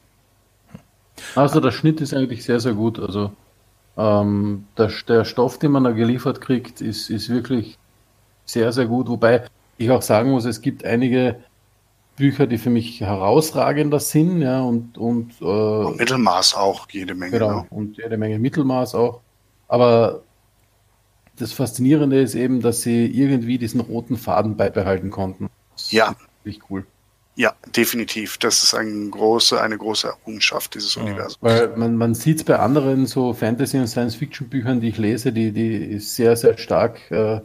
Also der Schnitt ist eigentlich sehr, sehr gut. Also ähm, der, der Stoff, den man da geliefert kriegt, ist, ist wirklich sehr, sehr gut. Wobei ich auch sagen muss, es gibt einige Bücher, die für mich herausragender sind, ja, und, und, äh, und Mittelmaß auch, jede Menge. Genau, ne? und jede Menge Mittelmaß auch. Aber das Faszinierende ist eben, dass sie irgendwie diesen roten Faden beibehalten konnten. ja. Wirklich cool. Ja, definitiv. Das ist eine große, eine große Errungenschaft dieses ja. Universums. Weil man, man sieht es bei anderen so Fantasy- und Science-Fiction-Büchern, die ich lese, die, die sehr, sehr stark äh,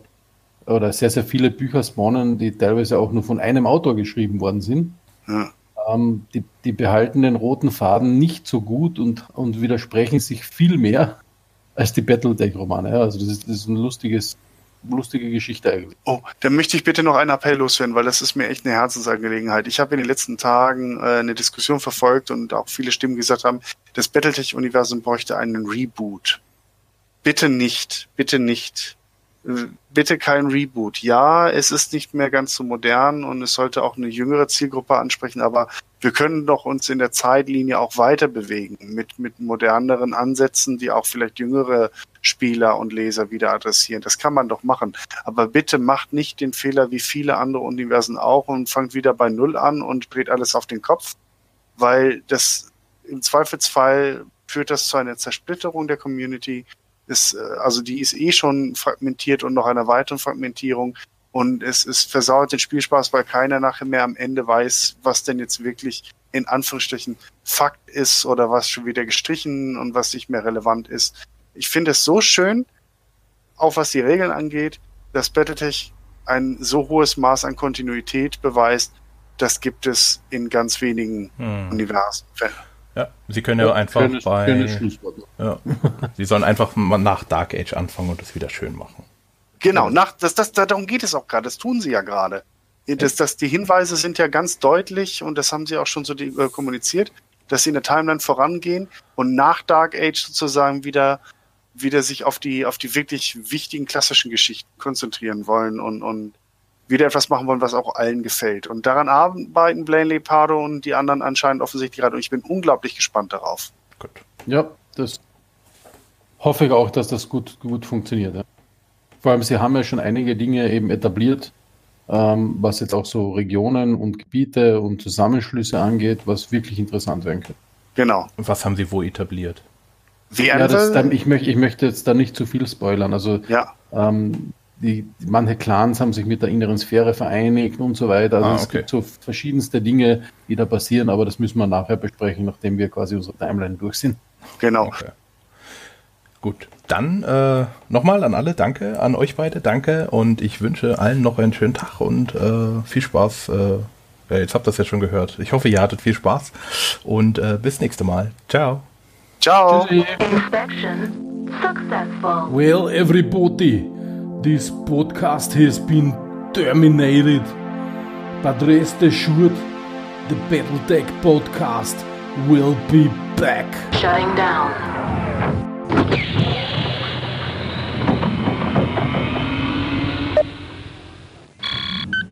oder sehr, sehr viele Bücher spawnen, die teilweise auch nur von einem Autor geschrieben worden sind. Ja. Ähm, die, die behalten den roten Faden nicht so gut und, und widersprechen sich viel mehr als die Battletech-Romane. Ja, also das ist, das ist ein lustiges lustige Geschichte eigentlich. Oh, dann möchte ich bitte noch einen Appell loswerden, weil das ist mir echt eine Herzensangelegenheit. Ich habe in den letzten Tagen äh, eine Diskussion verfolgt und auch viele Stimmen gesagt haben, das Battletech-Universum bräuchte einen Reboot. Bitte nicht, bitte nicht bitte kein Reboot. Ja, es ist nicht mehr ganz so modern und es sollte auch eine jüngere Zielgruppe ansprechen, aber wir können doch uns in der Zeitlinie auch weiter bewegen mit, mit moderneren Ansätzen, die auch vielleicht jüngere Spieler und Leser wieder adressieren. Das kann man doch machen. Aber bitte macht nicht den Fehler wie viele andere Universen auch und fangt wieder bei Null an und dreht alles auf den Kopf, weil das im Zweifelsfall führt das zu einer Zersplitterung der Community ist, äh, also die ist eh schon fragmentiert und noch einer weiteren Fragmentierung. Und es, es versauert den Spielspaß, weil keiner nachher mehr am Ende weiß, was denn jetzt wirklich in Anführungsstrichen Fakt ist oder was schon wieder gestrichen und was nicht mehr relevant ist. Ich finde es so schön, auch was die Regeln angeht, dass Battletech ein so hohes Maß an Kontinuität beweist, das gibt es in ganz wenigen hm. Universen. Ja, sie können ja, ja einfach schönes, bei. Schönes ja, sie sollen einfach mal nach Dark Age anfangen und das wieder schön machen. Genau, nach, das, das, darum geht es auch gerade. Das tun sie ja gerade. Das, das, die Hinweise sind ja ganz deutlich und das haben sie auch schon so die, äh, kommuniziert, dass sie in der Timeline vorangehen und nach Dark Age sozusagen wieder, wieder sich auf die, auf die wirklich wichtigen klassischen Geschichten konzentrieren wollen und, und wieder etwas machen wollen, was auch allen gefällt. Und daran arbeiten Blaine Pardo und die anderen anscheinend offensichtlich gerade. Und ich bin unglaublich gespannt darauf. Gut. Ja, das hoffe ich auch, dass das gut, gut funktioniert. Ja. Vor allem, sie haben ja schon einige Dinge eben etabliert, ähm, was jetzt auch so Regionen und Gebiete und Zusammenschlüsse angeht, was wirklich interessant werden könnte. Genau. Was haben sie wo etabliert? Ja, das, dann, ich, möchte, ich möchte jetzt da nicht zu viel spoilern. Also ja. ähm, die, manche Clans haben sich mit der inneren Sphäre vereinigt und so weiter. Also ah, okay. es gibt so verschiedenste Dinge, die da passieren, aber das müssen wir nachher besprechen, nachdem wir quasi unsere Timeline durch sind. Genau. Okay. Gut, dann äh, nochmal an alle, danke, an euch beide, danke und ich wünsche allen noch einen schönen Tag und äh, viel Spaß. Äh, jetzt habt ihr das ja schon gehört. Ich hoffe, ihr hattet viel Spaß und äh, bis nächste Mal. Ciao. Ciao. Inspection successful. Well, everybody. This podcast has been terminated. But rest assured, the Battletech podcast will be back. Shutting down.